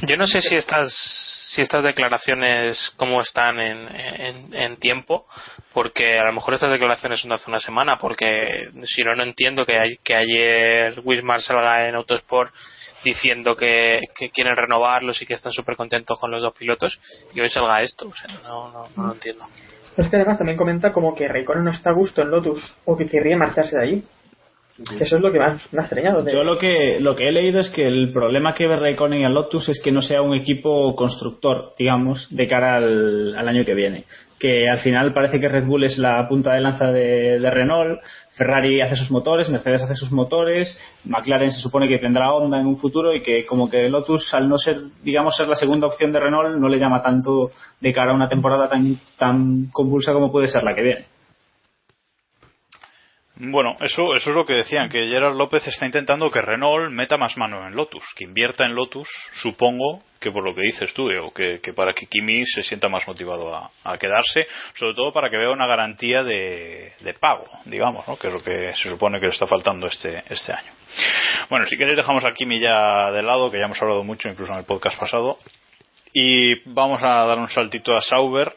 Yo no sé si estas si estas declaraciones cómo están en, en, en tiempo, porque a lo mejor estas declaraciones son de hace una semana, porque si no, no entiendo que ayer Wismar salga en Autosport diciendo que, que quieren renovarlos y que están súper contentos con los dos pilotos y hoy salga esto. O sea, no, no, no lo entiendo. Pero es que además también comenta como que Raikkonen no está a gusto en Lotus o que querría marcharse de allí. Eso es lo que más me ha extrañado. Yo lo que, lo que he leído es que el problema que ve Raikkonen y el Lotus es que no sea un equipo constructor, digamos, de cara al, al año que viene. Que al final parece que Red Bull es la punta de lanza de, de Renault, Ferrari hace sus motores, Mercedes hace sus motores, McLaren se supone que tendrá Honda en un futuro y que como que Lotus al no ser, digamos, ser la segunda opción de Renault no le llama tanto de cara a una temporada tan, tan convulsa como puede ser la que viene. Bueno, eso, eso es lo que decían, que Gerard López está intentando que Renault meta más mano en Lotus, que invierta en Lotus, supongo que por lo que dices tú, Diego, que, que para que Kimi se sienta más motivado a, a quedarse, sobre todo para que vea una garantía de, de pago, digamos, ¿no? que es lo que se supone que le está faltando este, este año. Bueno, si queréis dejamos a Kimi ya de lado, que ya hemos hablado mucho incluso en el podcast pasado, y vamos a dar un saltito a Sauber,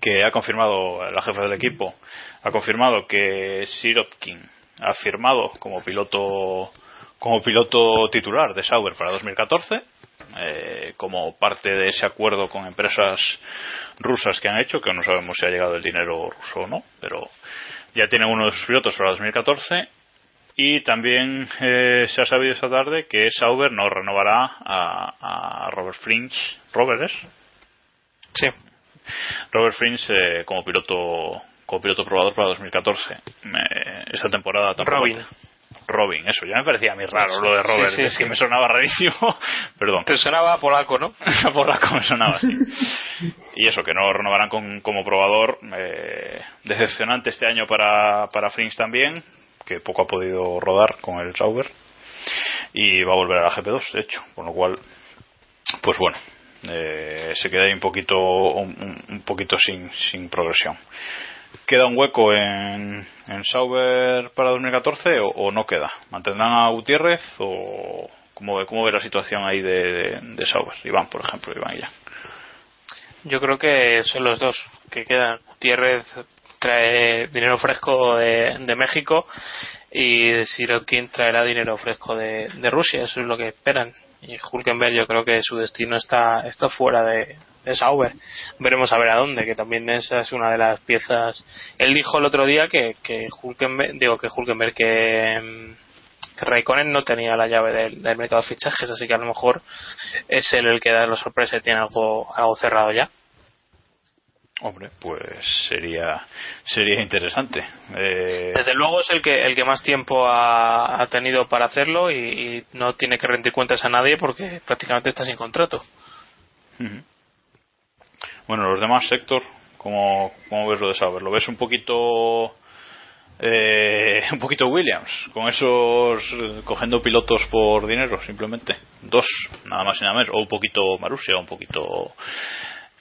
que ha confirmado la jefa del equipo ha confirmado que Sirotkin ha firmado como piloto como piloto titular de Sauber para 2014 eh, como parte de ese acuerdo con empresas rusas que han hecho que no sabemos si ha llegado el dinero ruso o no pero ya tiene uno de sus pilotos para 2014 y también eh, se ha sabido esta tarde que Sauber no renovará a, Robert Fringe Robert es sí Robert Frins eh, como piloto como piloto probador para 2014 Me- esta temporada tampoco Robin. Robin eso ya me parecía a mí raro lo de Robert sí, es sí. que me sonaba rarísimo perdón Te sonaba polaco, ¿no? polaco me sonaba y eso que no renovarán con- como probador eh, decepcionante este año para para Frins también que poco ha podido rodar con el Sauber y va a volver a la GP2 de hecho con lo cual pues bueno eh, se queda ahí un poquito un, poquito sin, sin progresión queda un hueco en, en Sauber para 2014 o, o no queda mantendrán a Gutiérrez o cómo cómo ve la situación ahí de, de, de Sauber Iván por ejemplo Iván y ya Yo creo que son los dos que quedan. Gutiérrez trae dinero fresco de, de México y Sirotkin traerá dinero fresco de, de Rusia. Eso es lo que esperan. Y Hulkenberg yo creo que su destino está, está fuera de, de Sauber. Veremos a ver a dónde, que también esa es una de las piezas. Él dijo el otro día que, que Hulkenberg, digo que Hulkenberg, que, mm, que Raikkonen no tenía la llave del, del mercado de fichajes, así que a lo mejor es él el que da la sorpresa y tiene algo, algo cerrado ya. Hombre, pues sería sería interesante. Eh, Desde luego es el que el que más tiempo ha, ha tenido para hacerlo y, y no tiene que rendir cuentas a nadie porque prácticamente está sin contrato. Bueno, los demás sector, ¿cómo, cómo ves lo de Sauber? ¿Lo ves un poquito Eh, un poquito Williams, con esos cogiendo pilotos por dinero, simplemente. Dos, nada más y nada menos. O un poquito Marussia, un poquito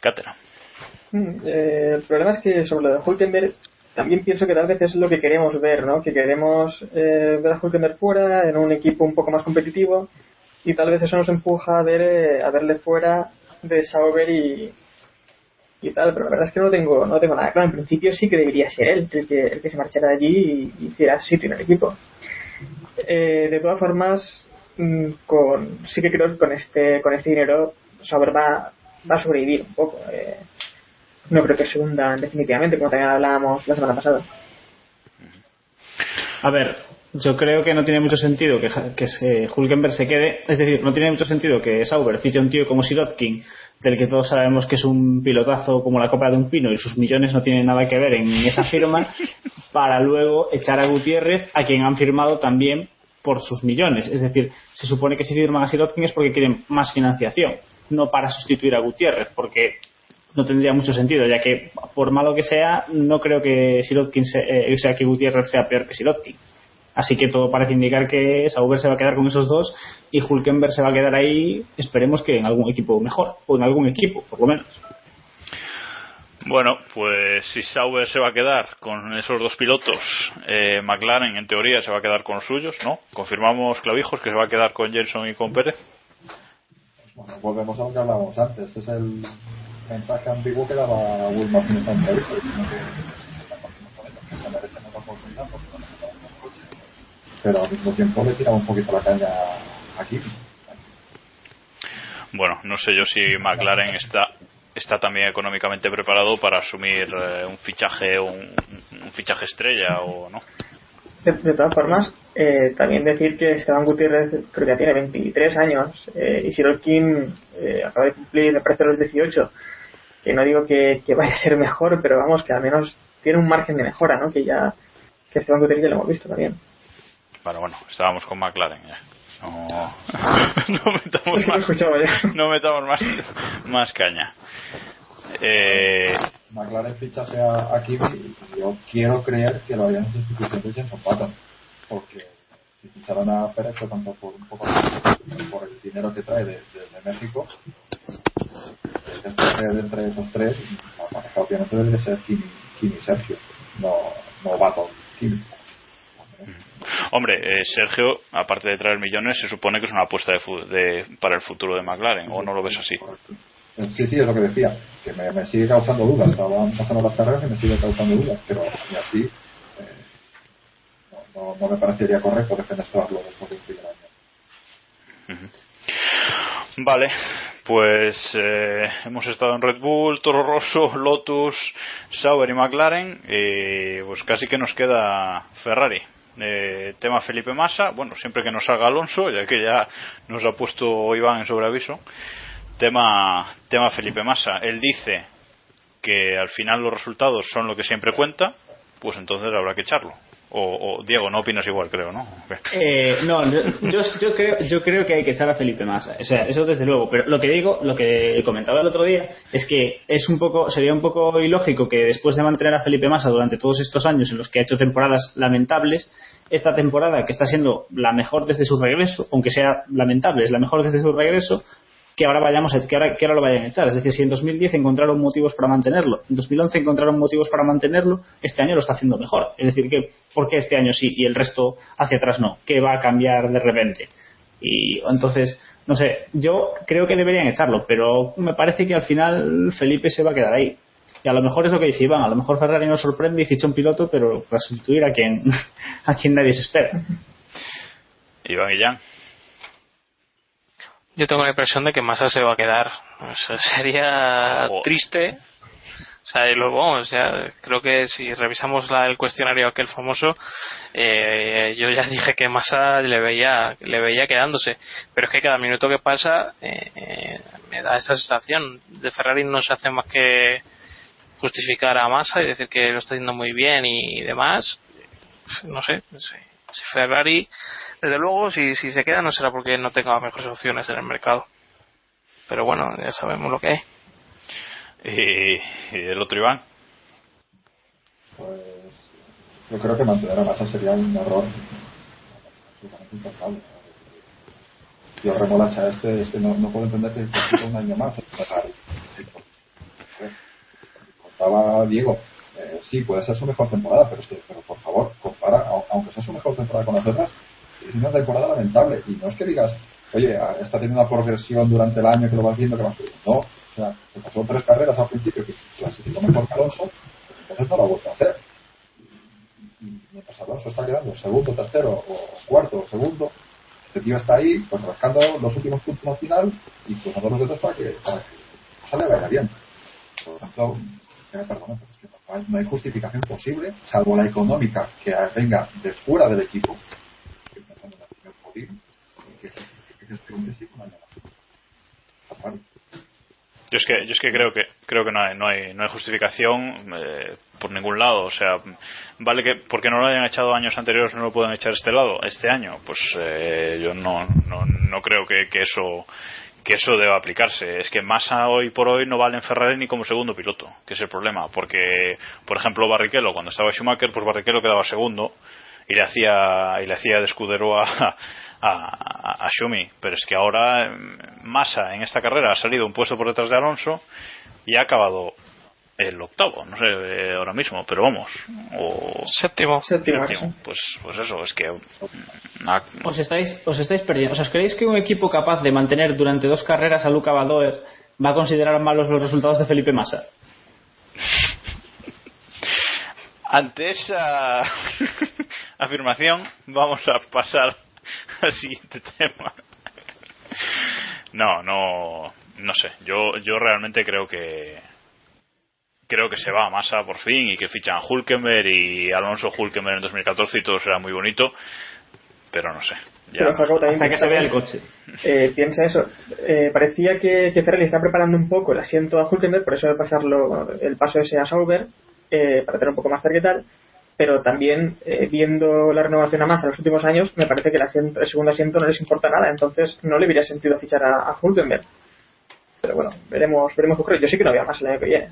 Cátera. Mm, eh, el problema es que sobre lo de Hulkenberg también pienso que tal vez es lo que queremos ver, ¿no? Que queremos eh, ver a Hulkenberg fuera en un equipo un poco más competitivo y tal vez eso nos empuja a ver eh, a verle fuera de Sauber y, y tal, pero la verdad es que no tengo no tengo nada claro. En principio sí que debería ser él el que, el que se marchara de allí y, hiciera sitio en el equipo. Eh, de todas formas, mm, con, sí que creo que con este con este dinero Sauber va, va a sobrevivir un poco. Eh, no creo que se hunda definitivamente, como también hablábamos la semana pasada. A ver, yo creo que no tiene mucho sentido que, que se, Hulkenberg se quede. Es decir, no tiene mucho sentido que Sauber fiche a un tío como Sirotkin, del que todos sabemos que es un pilotazo como la copa de un pino y sus millones no tienen nada que ver en esa firma, para luego echar a Gutiérrez, a quien han firmado también por sus millones. Es decir, se supone que si firman a Sirotkin es porque quieren más financiación, no para sustituir a Gutiérrez, porque no tendría mucho sentido, ya que por malo que sea, no creo que Sirotkin se, eh, sea que Gutiérrez sea peor que Sirotkin. Así que todo parece indicar que Sauber se va a quedar con esos dos y Hulkenberg se va a quedar ahí, esperemos que en algún equipo mejor, o en algún equipo, por lo menos. Bueno, pues si Sauber se va a quedar con esos dos pilotos, eh, McLaren en teoría se va a quedar con los suyos, ¿no? Confirmamos, Clavijos, que se va a quedar con Jenson y con Pérez. Bueno, volvemos a lo que hablábamos antes, es el mensaje ambiguo que daba Wilmars en esa entrevista, diciendo que, que se merecen otra oportunidad porque no se quedan con el coche. Pero al mismo tiempo le tiraba un poquito la caña aquí. Bueno, no sé yo si McLaren está está también económicamente preparado para asumir eh, un fichaje un, un, fichaje estrella o no. De, de todas formas, eh, también decir que Esteban Gutiérrez creo que ya tiene 23 años eh, y Sirotkin eh, acaba de cumplir, me parece, los 18 que no digo que, que, vaya a ser mejor, pero vamos, que al menos tiene un margen de mejora, ¿no? Que ya, que Esteban Gutiérrez ya lo hemos visto también. Bueno, bueno, estábamos con McLaren ya. No, no metamos, más, no metamos más, más caña. Eh... McLaren fichase a, a Kimi y yo quiero creer que lo harían en sustitución de Jenson Button, porque si ficharan a Pérez fue tanto por un poco por el dinero que trae de, de, de México de entre esos tres, la pareja obviamente debe ser Kimi, Kimi y Sergio, no, no Baton, Kimi. Hombre, eh, Sergio, aparte de traer millones, se supone que es una apuesta de, de, para el futuro de McLaren, ¿o no lo ves así? Sí, sí, es lo que decía, que me, me sigue causando dudas. Estaban pasando las carreras y me sigue causando dudas, pero y así eh, no, no, no, me parecería correcto defenestrarlo después de un primer año. Uh -huh. Vale, pues eh, hemos estado en Red Bull, Toro Rosso, Lotus, Sauber y McLaren. Y pues casi que nos queda Ferrari. Eh, tema Felipe Massa, bueno, siempre que nos salga Alonso, ya que ya nos ha puesto Iván en sobreaviso. Tema, tema Felipe Massa, él dice que al final los resultados son lo que siempre cuenta, pues entonces habrá que echarlo. O, Diego, no opinas igual, creo, ¿no? Eh, no, yo, yo, creo, yo creo que hay que echar a Felipe Massa. O sea, eso desde luego. Pero lo que digo, lo que comentaba el otro día, es que es un poco, sería un poco ilógico que después de mantener a Felipe Massa durante todos estos años en los que ha hecho temporadas lamentables, esta temporada que está siendo la mejor desde su regreso, aunque sea lamentable, es la mejor desde su regreso, que ahora vayamos a, que ahora, que ahora lo vayan a echar. Es decir, si en 2010 encontraron motivos para mantenerlo, en 2011 encontraron motivos para mantenerlo, este año lo está haciendo mejor. Es decir, que ¿por qué este año sí y el resto hacia atrás no? ¿Qué va a cambiar de repente? Y entonces, no sé, yo creo que deberían echarlo, pero me parece que al final Felipe se va a quedar ahí. Y a lo mejor es lo que dice Iván, a lo mejor Ferrari nos sorprende y ficha un piloto, pero para sustituir a quien, a quien nadie se espera. Iván y Jan yo tengo la impresión de que Massa se va a quedar. O sea, sería oh. triste. O sea, y luego, o sea, creo que si revisamos la, el cuestionario aquel famoso, eh, yo ya dije que Massa le veía, le veía quedándose. Pero es que cada minuto que pasa, eh, me da esa sensación. De Ferrari no se hace más que justificar a Massa y decir que lo está haciendo muy bien y demás. No sé, no sé. Si Ferrari desde luego, si, si se queda no será porque no tenga mejores opciones en el mercado. Pero bueno, ya sabemos lo que hay. ¿Y, y el otro Iván? Pues yo creo que mantener a Massa sería un error. Yo remolacha este, este no, no puedo entender que que un año más. Contaba Diego, eh, sí, puede ser su mejor temporada, pero es que, pero por favor, compara, au- aunque sea su mejor temporada con las otras, es una temporada lamentable. Y no es que digas, oye, ah, está teniendo una progresión durante el año que lo vas viendo, que vas viendo. No, o sea, se pasó tres carreras al principio que clasificó mejor que Alonso, entonces no lo ha vuelto a hacer. Y mientras Alonso está quedando segundo, tercero, o cuarto, o segundo, este tío está ahí, pues rascando los últimos puntos al final y a los dedos para que, para que vaya bien. Por lo tanto, que no hay- justificación posible, salvo la económica que venga de fuera del equipo, que podio, que, que, que es que un Messi con claro. Yo es que, yo es que creo que creo que no hay, no hay, no hay justificación eh, por ningún lado. O sea, vale que porque no lo hayan echado años anteriores no lo pueden echar este lado, este año. Pues eh, yo no, no, no creo que, que eso que eso deba aplicarse. Es que Massa hoy por hoy no vale en Ferrari ni como segundo piloto, que es el problema. Porque, por ejemplo, Barrichello, cuando estaba Schumacher, pues Barrichello quedaba segundo y le hacía y le hacía de escudero a, a, a, a Schumi. Pero es que ahora mm, Massa en esta carrera ha salido un puesto por detrás de Alonso y ha acabado el octavo, no sé eh, ahora mismo, pero vamos, o séptimo, séptimo, pues, pues eso, es que mm, ha- Os estáis, os estáis perdiendo. ¿Os creéis que un equipo capaz de mantener durante dos carreras a Luca Badoer va a considerar malos los resultados de Felipe Massa? Ante esa afirmación, vamos a pasar al siguiente tema. No, no, no sé. Yo, yo realmente creo que creo que se va a Massa por fin y que fichan a Hulkenberg y Alonso Hulkenberg en 2014 y todo será muy bonito, pero no sé. Ya. Pero Jacob también Hasta que se piensa- vea el coche. Eh, piensa eso. Eh, parecía que, que Ferrari está preparando un poco el asiento a Hulkenberg, por eso de pasarlo, el paso ese a Sauber, eh, para tener un poco más cerca y tal. Pero también, eh, viendo la renovación a Massa en los últimos años, me parece que el, asiento- el segundo asiento no les importa nada, entonces no le hubiera sentido fichar a, a Hulkenberg. Pero bueno, veremos, veremos qué ocurre. Yo sí que no voy a más el año que viene.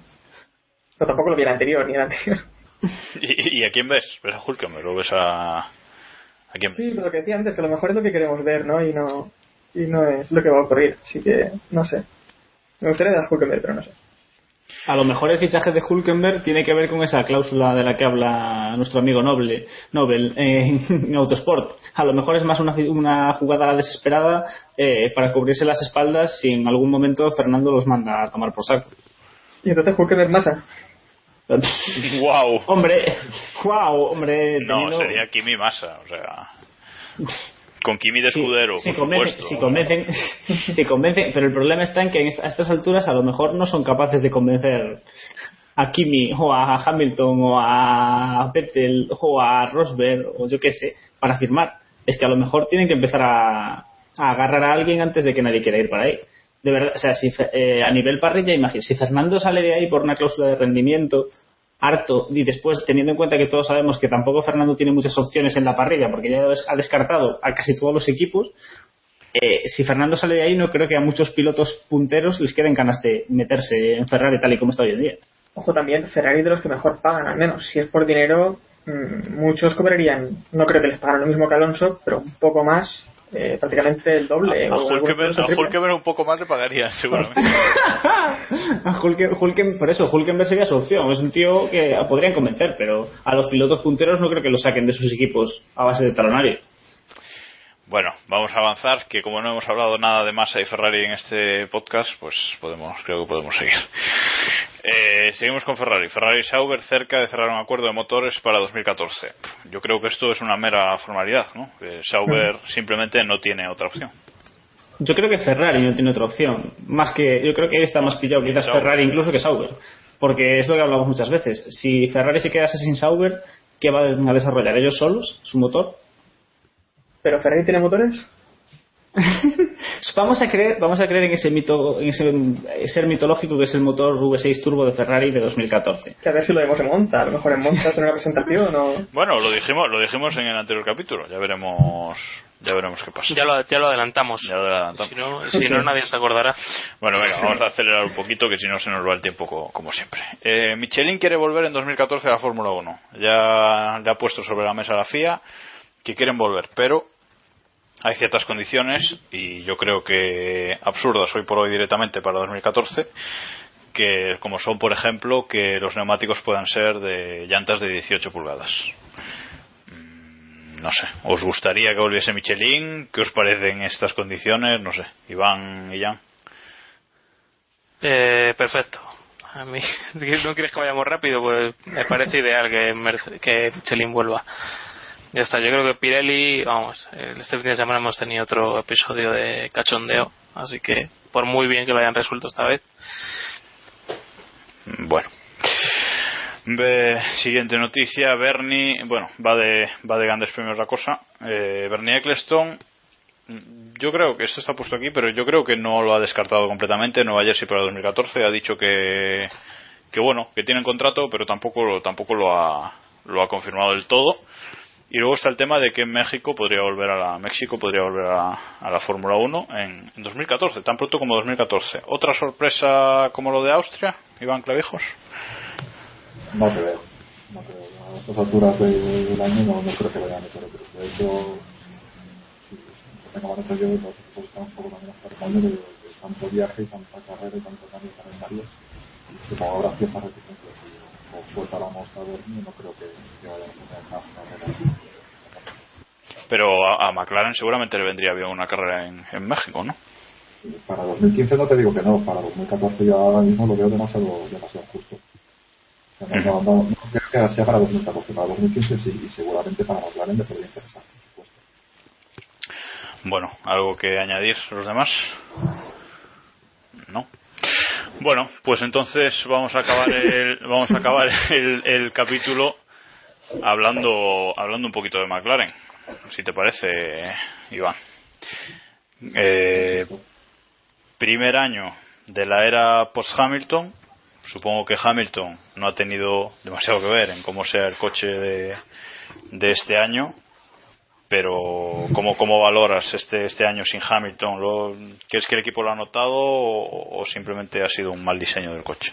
Pero tampoco lo vi el anterior ni el anterior. ¿Y, y a quién ves? ¿Ves a Hulkenberg o ves a, a quién? Sí, pero lo que decía antes, que a lo mejor es lo que queremos ver, ¿no? Y no, y no es lo que va a ocurrir. Así que, no sé. Me gustaría dar Hulkenberg, pero no sé. A lo mejor el fichaje de Hulkenberg tiene que ver con esa cláusula de la que habla nuestro amigo Noble, Nobel en, en Autosport. A lo mejor es más una, una jugada desesperada eh, para cubrirse las espaldas si en algún momento Fernando los manda a tomar por saco. Y entonces Hulkenberg Massa. ¡Wow! Hombre, wow, hombre. No, teniendo- sería Kimi Massa, o sea. Con Kimi de Sí, escudero, si, por convencen, supuesto. si convencen, si convencen, pero el problema está en que a estas alturas a lo mejor no son capaces de convencer a Kimi o a Hamilton o a Vettel o a Rosberg o yo qué sé para firmar. Es que a lo mejor tienen que empezar a, a agarrar a alguien antes de que nadie quiera ir para ahí. De verdad, o sea, si eh, a nivel parrilla, imagínate, si Fernando sale de ahí por una cláusula de rendimiento harto y después teniendo en cuenta que todos sabemos que tampoco Fernando tiene muchas opciones en la parrilla porque ya ha descartado a casi todos los equipos eh, si Fernando sale de ahí no creo que a muchos pilotos punteros les queden ganas de meterse en Ferrari tal y como está hoy en día Ojo también, Ferrari de los que mejor pagan, al menos. Si es por dinero, mm, muchos cobrarían, no creo que les pagaran lo mismo que Alonso, pero un poco más, eh, prácticamente el doble. A Hulkenberg, a. Hulkenberg un poco más le pagarían, seguramente. A Hulken- Hulken- por eso Hulkenberg sería su opción es un tío que podrían convencer pero a los pilotos punteros no creo que lo saquen de sus equipos a base de talonario Bueno, vamos a avanzar, que como no hemos hablado nada de Massa y Ferrari en este podcast, pues podemos, creo que podemos seguir. Eh, seguimos con Ferrari. Ferrari y Sauber cerca de cerrar un acuerdo de motores para 2014. Yo creo que esto es una mera formalidad, ¿no? Sauber simplemente no tiene otra opción. Yo creo que Ferrari no tiene otra opción. Más que, yo creo que está más pillado quizás Sauber. Ferrari incluso que Sauber. Porque es lo que hablamos muchas veces. Si Ferrari se quedase sin Sauber, ¿qué van a desarrollar? ¿Ellos solos? ¿Su motor? ¿Pero Ferrari tiene motores? Vamos a creer vamos a creer en ese mito en ese ser mitológico que es el motor V6 turbo de Ferrari de 2014 que a ver si lo vemos en monta a lo mejor en monta en una presentación o bueno lo dijimos lo dijimos en el anterior capítulo ya veremos ya veremos qué pasa. Ya lo, ya lo adelantamos. Ya lo adelantamos. Si no, si no nadie se acordará. Bueno venga vamos a acelerar un poquito que si no se nos va el tiempo como, como siempre. Eh, Michelin quiere volver en 2014 a la Fórmula 1 ya le ha puesto sobre la mesa la FIA que quieren volver pero hay ciertas condiciones y yo creo que absurdas hoy por hoy directamente para 2014 que como son por ejemplo que los neumáticos puedan ser de llantas de 18 pulgadas. No sé os gustaría que volviese Michelin qué os parecen estas condiciones no sé Iván y Jan. Eh, perfecto. A mí no quieres que vayamos rápido pues me parece ideal que, que Michelin vuelva ya está, yo creo que Pirelli, vamos, este fin de semana hemos tenido otro episodio de cachondeo, así que por muy bien que lo hayan resuelto esta vez. Bueno. siguiente noticia, Bernie, bueno, va de, va de grandes premios la cosa. Eh, Bernie Eccleston, yo creo que esto está puesto aquí, pero yo creo que no lo ha descartado completamente. Nueva Jersey para 2014 ha dicho que, que bueno, que tienen contrato, pero tampoco, tampoco lo ha, lo ha confirmado del todo. Y luego está el tema de que en México podría volver a la México podría volver a, la Fórmula 1 en, 2014, tan pronto como 2014. Otra sorpresa como lo de Austria, Iván Clavijos. No veo, no veo. A estas alturas del año no, creo que vayan a meter otro. De hecho, si tengo que yo, los equipos están un poco también hasta de, de tanto viaje tanta carrera y tanto cambio de calendario. Y como ahora cierta reticencia o suelta la mosca a no creo que, que vayan a tener más carreras pero a, McLaren seguramente le vendría bien una carrera en, en México, ¿no? Para 2015 no te digo que no, para 2014 ya ahora mismo lo veo demasiado, demasiado justo. no, no, creo que sea para 2014, para 2015 sí, y seguramente para McLaren le podría interesar, por supuesto. Bueno, ¿algo que añadir los demás? No. Bueno, pues entonces vamos a acabar el, vamos a acabar el, el capítulo hablando, hablando un poquito de McLaren si te parece, Iván. Eh, primer año de la era post-Hamilton. Supongo que Hamilton no ha tenido demasiado que ver en cómo sea el coche de, de este año. Pero, ¿cómo, ¿cómo valoras este, este año sin Hamilton? ¿Lo, ¿Crees que el equipo lo ha notado o, simplemente ha sido un mal diseño del coche?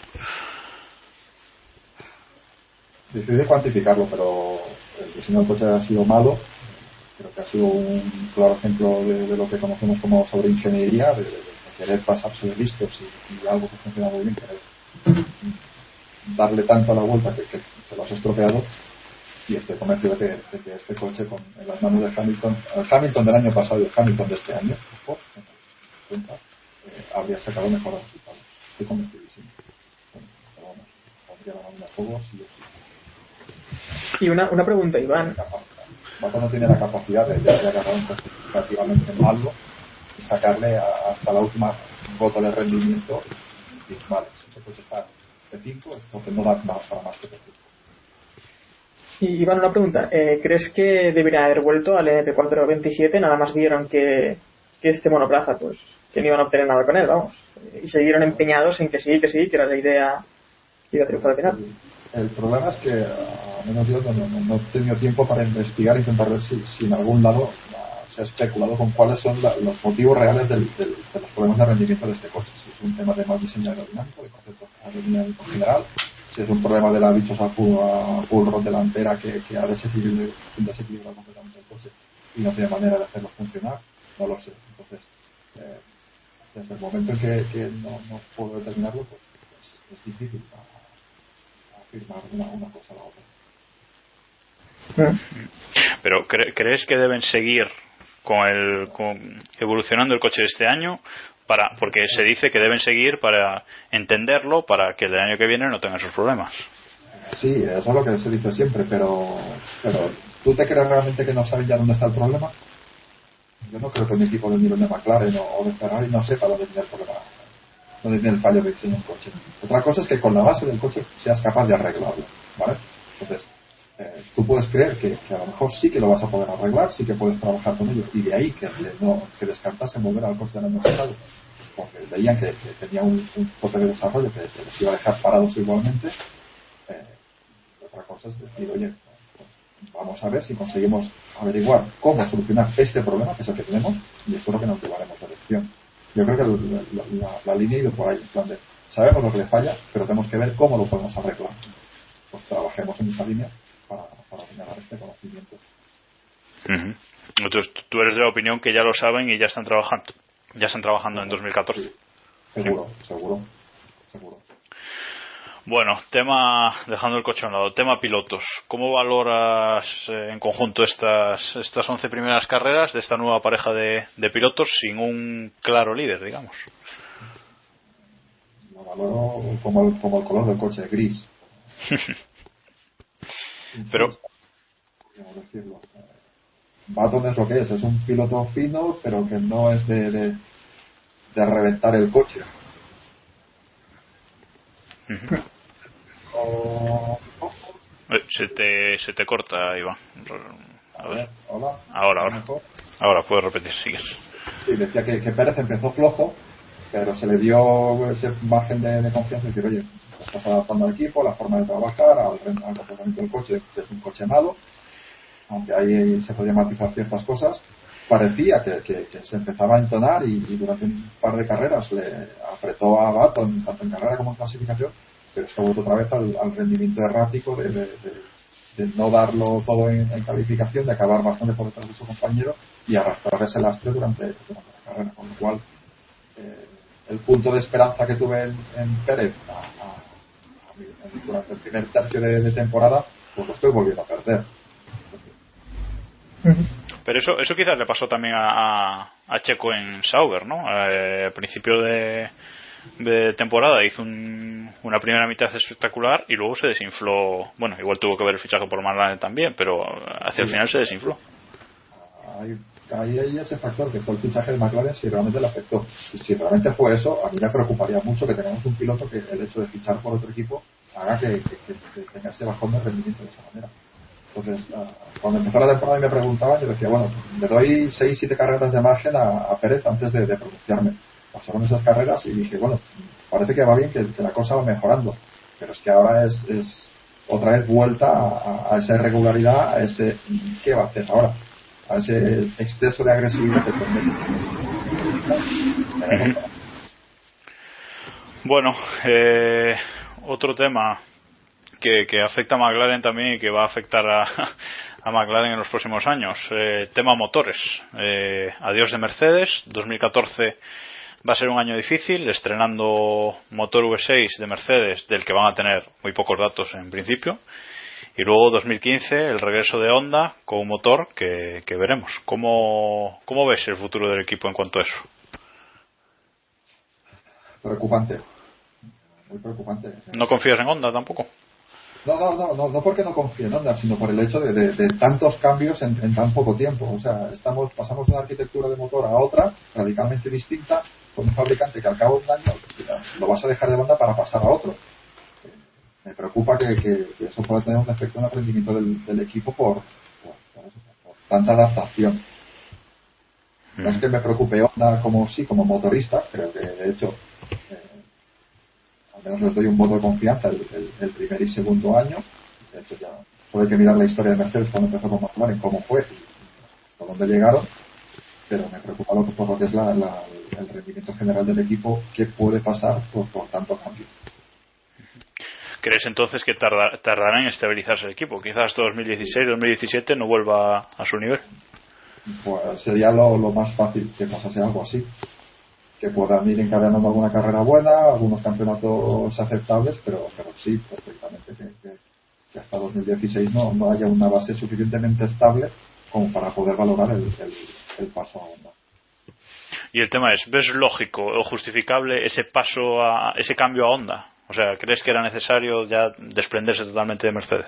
Difícil cuantificarlo, pero el diseño del coche ha sido malo creo que ha sido un claro ejemplo de, lo que conocemos como sobreingeniería, de, de, querer pasarse de listos y, algo que funciona muy bien, querer darle tanto a la vuelta que, que, lo has estropeado y estoy convencido de que, de que este coche con en las manos de Hamilton, el Hamilton del año pasado y el Hamilton de este año, por cuenta, eh, habría sacado mejores resultados. Estoy convencidísimo. Bueno, pero vamos, pondría la mano a fuego sí o sí. Y una, una pregunta, Iván. Mata no tiene la capacidad de, de agarrar un relativamente malo y sacarle a, hasta la última gota de rendimiento y vale, si ese coche está de 5 entonces no da para más que de 5 y Iván, una pregunta. Eh, ¿Crees que debería haber vuelto al NP427? Nada más vieron que, este monoplaza, pues, que no iban a obtener nada con él, vamos. Y siguieron empeñados en que sí, que sí, que era la idea que iba a triunfar al final. El problema es que, a menos yo, no, no, no, he tenido tiempo para investigar e intentar ver si, si en algún lado uh, se ha especulado con cuáles son la, los motivos reales del, del, de los problemas de rendimiento de este coche. Si es un tema de mal diseño aerodinámico, de concepto aerodinámico en general, si es un problema de la dichosa rod delantera que, que ha desequilibrado, completamente el coche y no tiene manera de hacerlo funcionar, no lo sé. Entonces, eh, desde el momento en que, que no, no puedo determinarlo, pues, pues es difícil afirmar una, una cosa a la otra. Pero ¿cre ¿crees que deben seguir con el con evolucionando el coche este año para porque se dice que deben seguir para entenderlo para que el año que viene no tenga esos problemas? Sí, eso es lo que se dice siempre, pero pero ¿tú te crees realmente que no sabes ya dónde está el problema? Yo no creo que un equipo del nivel de McLaren o de Ferrari no sepa dónde tiene el problema donde tiene el fallo que diseña un coche. Otra cosa es que con la base del coche seas capaz de arreglarlo, ¿vale? Entonces, eh, tú puedes creer que, que, a lo mejor sí que lo vas a poder arreglar, sí que puedes trabajar con ello, y de ahí que, no que descartasen volver al coche del año pasado, porque veían que, tenía un, tope de desarrollo que, les iba a dejar parados igualmente. Eh, otra cosa es decir, oye, vamos a ver si conseguimos averiguar cómo solucionar este problema, que es el que tenemos, y espero que nos llevaremos de lección. Yo creo que la, la, la, la línea ha ido por ahí, en plan sabemos lo que le falla, pero tenemos que ver cómo lo podemos arreglar. Pues trabajemos en esa línea para, para generar este conocimiento. Entonces, tú eres de la opinión que ya lo saben y ya están trabajando. Ya están trabajando en 2014. Sí. Seguro, seguro, seguro. Bueno, tema, dejando el coche a un lado, tema pilotos. ¿Cómo valoras eh, en conjunto estas, estas 11 primeras carreras de esta nueva pareja de, de pilotos sin un claro líder, digamos? Lo valoro como el, como el color del coche, gris. Pero. decirlo? Baton es lo que es, es un piloto fino, pero que no es de, de, de reventar el coche. Uh -huh. o... se, te, se te corta, Iván. A ver, hola. Ahora, ahora. Ahora, puedes repetir, sigues. Sí, decía que, que Pérez empezó flojo, pero se le dio ese margen de, de confianza y decir, oye, estás adaptando al equipo, la forma de trabajar, al, al comportamiento del coche, que es un coche malo, aunque ahí se podían matizar ciertas cosas, parecía que, se empezaba a entonar y, durante un par de carreras le apretó a Baton, tanto en carrera como en clasificación, pero es que vuelto otra vez al, rendimiento errático de, no darlo todo en, en, calificación, de acabar bastante por detrás de su compañero y arrastrar ese lastre durante, durante la carrera, con lo cual eh, el punto de esperanza que tuve en, Pérez durante el primer tercio de, de temporada, pues lo estoy volviendo a perder. Pero eso, eso quizás le pasó también a, a Checo en Sauber, ¿no? Eh, al principio de, de temporada hizo un, una primera mitad espectacular y luego se desinfló. Bueno, igual tuvo que ver el fichaje por McLaren también, pero hacia el final se desinfló. Ahí, ahí hay ese factor que fue el fichaje de McLaren si realmente le afectó. Y si realmente fue eso, a mí me preocuparía mucho que tengamos un piloto que el hecho de fichar por otro equipo haga que, que, que, que tenga ese bajón de rendimiento de esa manera. Entonces, cuando empezó la temporada y me preguntaban, yo decía, bueno, le doy 6-7 carreras de margen a, Pérez antes de, de, pronunciarme. Pasaron esas carreras y dije, bueno, parece que va bien, que, la cosa va mejorando. Pero es que ahora es, es otra vez vuelta a, esa irregularidad, a ese, ¿qué va a hacer ahora? A ese exceso de agresividad que permite. Bueno, eh, otro tema que, que, afecta a McLaren también y que va a afectar a, a McLaren en los próximos años. Eh, tema motores. Eh, adiós de Mercedes. 2014 va a ser un año difícil, estrenando motor V6 de Mercedes, del que van a tener muy pocos datos en principio. Y luego 2015 el regreso de Honda con un motor que, que veremos. ¿Cómo, ¿Cómo ves el futuro del equipo en cuanto a eso? Preocupante. Muy preocupante. ¿No confías en Honda tampoco? No, no, no, no, no porque no confíe en Honda, sino por el hecho de, de, de tantos cambios en, en, tan poco tiempo. O sea, estamos, pasamos de una arquitectura de motor a otra, radicalmente distinta, con un fabricante que al cabo de un año lo vas a dejar de banda para pasar a otro. Me preocupa que, que, que eso pueda tener un efecto en el rendimiento del, del equipo por, por, por, eso, por, tanta adaptación. No es que me preocupe Honda como sí, como motorista, creo que de hecho eh, al menos les doy un voto de confianza el, el, el, primer y segundo año. De hecho, ya solo hay que mirar la historia de Mercedes cuando empezó con McLaren, cómo fue hasta dónde llegaron. Pero me preocupa lo, por lo que es la, la, el rendimiento general del equipo, qué puede pasar por, por tanto cambio. ¿Crees entonces que tarda, tardará en estabilizarse el equipo? Quizás 2016-2017 no vuelva a su nivel. Pues sería lo, lo más fácil que pasase algo así que puedan ir encadenando alguna carrera buena, algunos campeonatos aceptables, pero, pero sí, perfectamente que, que, que hasta 2016 no, no, haya una base suficientemente estable como para poder valorar el, el, el paso a Honda. Y el tema es, ¿ves lógico o justificable ese paso a ese cambio a Honda? O sea, ¿crees que era necesario ya desprenderse totalmente de Mercedes?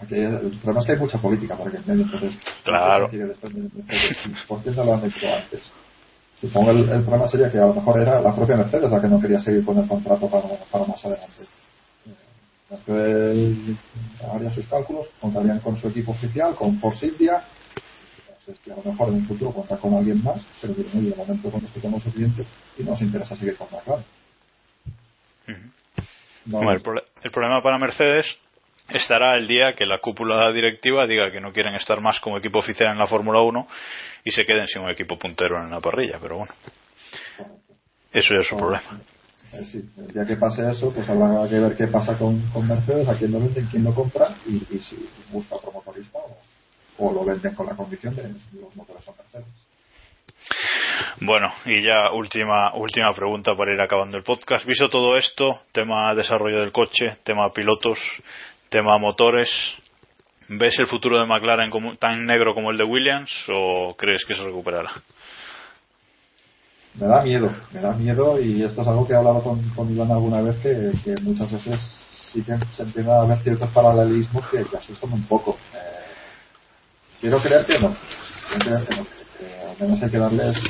Aquí, el problema es que hay mucha política en medio, entonces claro. ¿por qué no lo han hecho antes? Supongo el, el problema sería que a lo mejor era la propia Mercedes la que no quería seguir con el contrato para, para más adelante. Mercedes haría sus cálculos, contarían con su equipo oficial, con Force India. Entonces, que a lo mejor en un futuro cuenta con alguien más, pero de momento con esto tenemos suficiente y nos interesa seguir con McLaren. Bueno, el, prole- el problema para Mercedes estará el día que la cúpula directiva diga que no quieren estar más como equipo oficial en la Fórmula 1 y se queden sin un equipo puntero en la parrilla, pero bueno. Eso ya es su problema. Eh, sí, el día que pase eso, pues habrá que ver qué pasa con, con Mercedes, a quién lo venden, quién lo compra y, y si busca otro motorista o, o lo venden con la condición de los motores son Mercedes. Bueno, y ya última última pregunta para ir acabando el podcast. Visto todo esto, tema desarrollo del coche, tema pilotos, tema motores, ¿ves el futuro de McLaren como, tan negro como el de Williams o crees que se recuperará? Me da miedo, me da miedo y esto es algo que he hablado con, con Iván alguna vez que, que muchas veces sí que se empiezan a ver ciertos paralelismos que, que asustan un poco. Eh, quiero creer que no, quiero creer que no, al menos hay que darles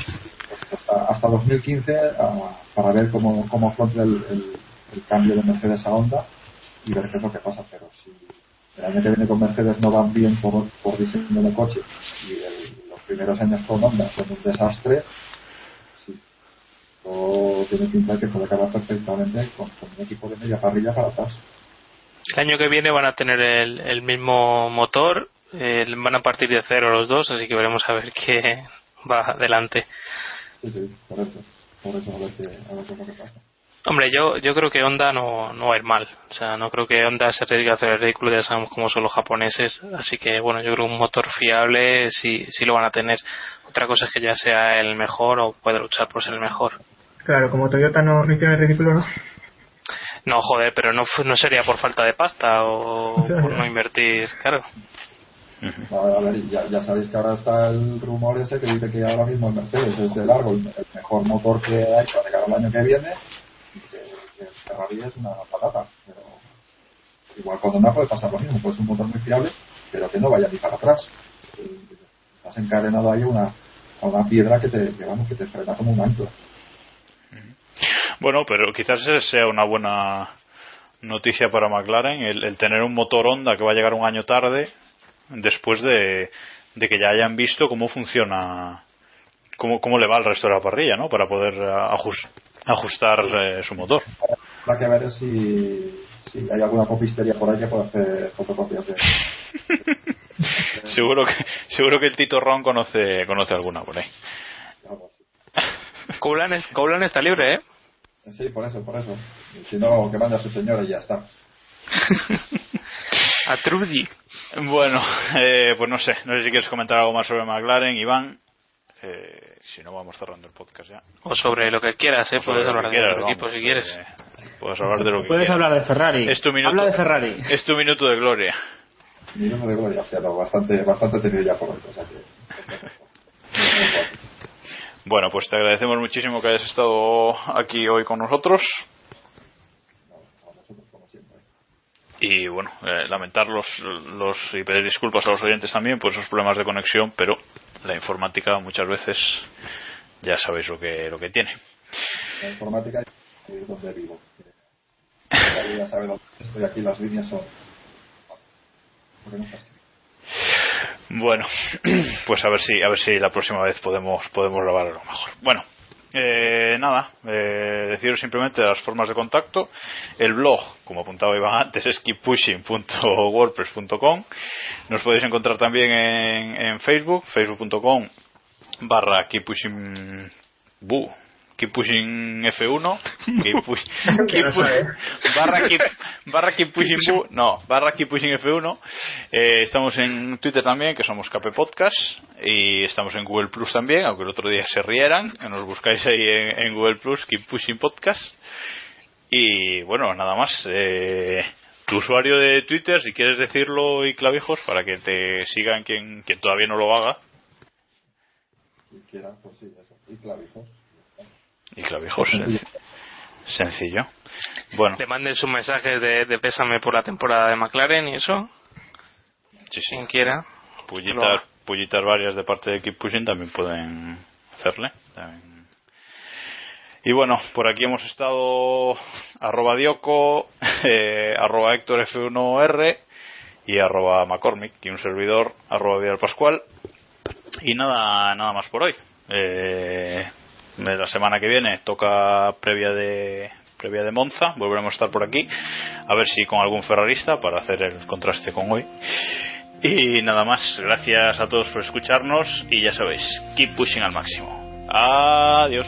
hasta, hasta 2015 a- para ver cómo, cómo afronta el- el cambio de Mercedes a Honda y ver qué es lo que pasa, pero si el año que viene con Mercedes no van bien por, por diseño de coche y el- los primeros años con Honda son un desastre, o tiene pinta que puede acabar perfectamente con, con un equipo de media parrilla para atrás. El año que viene van a tener el, el mismo motor, eh, van a partir de cero los dos, así que veremos a ver qué va adelante. Sí, sí, por eso. Por eso a ver qué, a ver qué es lo que pasa. Hombre, yo, yo creo que Honda no, no va a ir mal. O sea, no creo que Honda se arriesgue a hacer el ridículo, ya sabemos cómo son los japoneses. Así que, bueno, yo creo que un motor fiable sí, sí lo van a tener. Otra cosa es que ya sea el mejor o puede luchar por ser el mejor. Claro, como Toyota no, no hicieron el ridículo, ¿no? No, joder, pero no, no sería por falta de pasta o por no invertir, claro. A ver, ya, ya sabéis que ahora está el rumor ese que dice que ahora mismo el Mercedes es de largo el, mejor motor que hay para llegar al año que viene que, Ferrari es una patata. Pero igual con Honda puede pasar lo mismo, puede ser un motor muy fiable, pero que no vaya ni para atrás. Estás encadenado ahí una, a una piedra que te, que, vamos, que te frena como un ancla. Bueno, pero quizás esa sea una buena noticia para McLaren, el, el tener un motor Honda que va a llegar un año tarde después de, de que ya hayan visto cómo funciona, cómo, cómo le va al resto de la parrilla, ¿no? Para poder eh, ajus- ajustar eh, su motor. Habrá que ver si, si hay alguna copistería por ahí que pueda hacer fotocopias de seguro que seguro que el Tito Ron conoce conoce alguna por ahí. Coulan, es, Coulan está libre, ¿eh? Sí, por eso, por eso. Si no, que mande a su señora y ya está. A Trudy. Bueno, eh, pues no sé, no sé si quieres comentar algo más sobre McLaren, Iván. Eh, si no, vamos cerrando el podcast ya. O sobre lo que quieras, ¿eh? Puedes lo hablar que de quieras, equipo vamos, si quieres. eh, puedes hablar de lo que Puedes quieras. hablar de Ferrari. Es tu minuto. Habla de Ferrari. Es tu minuto de gloria. Minuto de gloria, o sea, no, bastante, bastante tenido ya por hoy. O sea que, Bueno, pues te agradecemos muchísimo que hayas estado aquí hoy con nosotros. Y bueno, eh, lamentar los, los y pedir disculpas a los oyentes también por esos problemas de conexión, pero la informática muchas veces ya sabéis lo que lo que tiene. la informática es donde vivo. Ya sabe dónde estoy aquí, las líneas son. Bueno, pues a ver si a ver si la próxima vez podemos podemos grabar algo mejor. Bueno, eh, nada, eh, deciros simplemente las formas de contacto. El blog, como apuntaba Iván antes, es keeppushing.wordpress.com. Nos podéis encontrar también en, Facebook, facebook.com barra keeppushing F1, keep push- keep pu- barra keep, barra keep pushing bu, no, barra keep pushing F1. Eh, estamos en Twitter también, que somos KP Podcast, y estamos en Google Plus también, aunque el otro día se rieran, nos buscáis ahí en, en Google Plus, Keep Pushing Podcast. Y bueno, nada más. Eh, tu usuario de Twitter, si quieres decirlo y clavijos, para que te sigan quien, quien todavía no lo haga. Y quiera, pues sí, eso. Y clavijos. Y clavijos, senc- sencillo. Bueno, Le manden sus mensajes de, de pésame por la temporada de McLaren y eso. sí, sí. Quien quiera. Pullitas, pullitas varias de parte de Keep Pushing también pueden hacerle. También. Y bueno, por aquí hemos estado arroba Dioco, eh, arroba Héctor F1R y arroba McCormick y un servidor arroba Vidal Pascual. Y nada, nada más por hoy. Eh, la semana que viene toca previa de previa de Monza, volveremos a estar por aquí, a ver si con algún ferrarista para hacer el contraste con hoy. Y nada más, gracias a todos por escucharnos y ya sabéis, keep pushing al máximo. Adiós.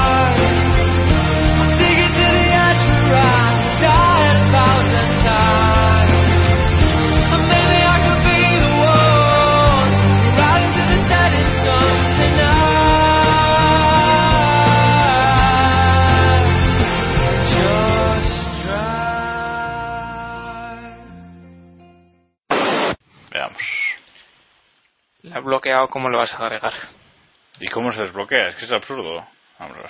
La he bloqueado, ¿cómo lo vas a agregar? ¿Y cómo se desbloquea? Es que es absurdo.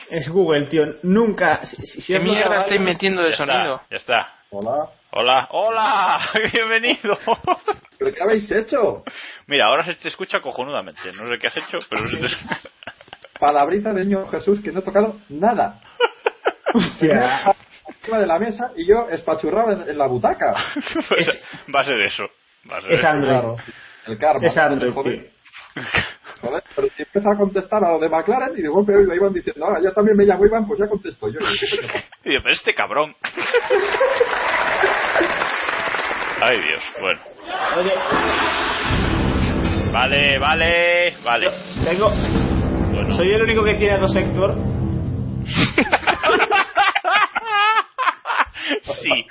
Es Google, tío. Nunca. Si, si- ¿Qué mierda bloqueado estáis algo- metiendo de Ya sonido? está, ya está. Hola. Hola, hola, bienvenido. ¿Pero qué habéis hecho? Mira, ahora se te escucha cojonudamente. No sé qué has hecho, pero se te... Palabrita de niño Jesús que no he tocado nada. Hostia. Encima de la mesa y yo espachurrado en, en la butaca. Pues va a ser eso. Va a ser Es eso. El karma. Es Android, Joder, tío. joder, pero si empieza a contestar a lo de McLaren y digo, pero iban diciendo, ah, yo también me llamo Iván, pues ya contesto yo. Y digo, pero este cabrón. Ay, Dios. Bueno. Oye, Vale, vale, vale. tengo. Bueno. Soy el único que tiene dos sector. Sí.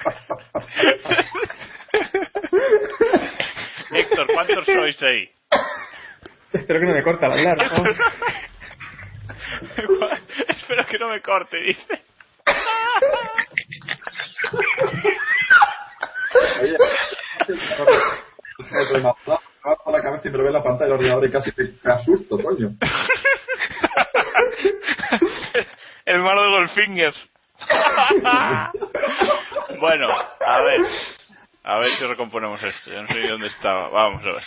Héctor, ¿cuántos sois ahí? Espero que no me corte al hablar. ¿no? Espero que no me corte, dice. Oye, me remató la cabeza y me lo ve la pantalla del ordenador y casi me asusto, coño. El malo de Goldfinger. bueno, a ver. A ver si recomponemos esto. Yo no sé dónde estaba. Vamos a ver.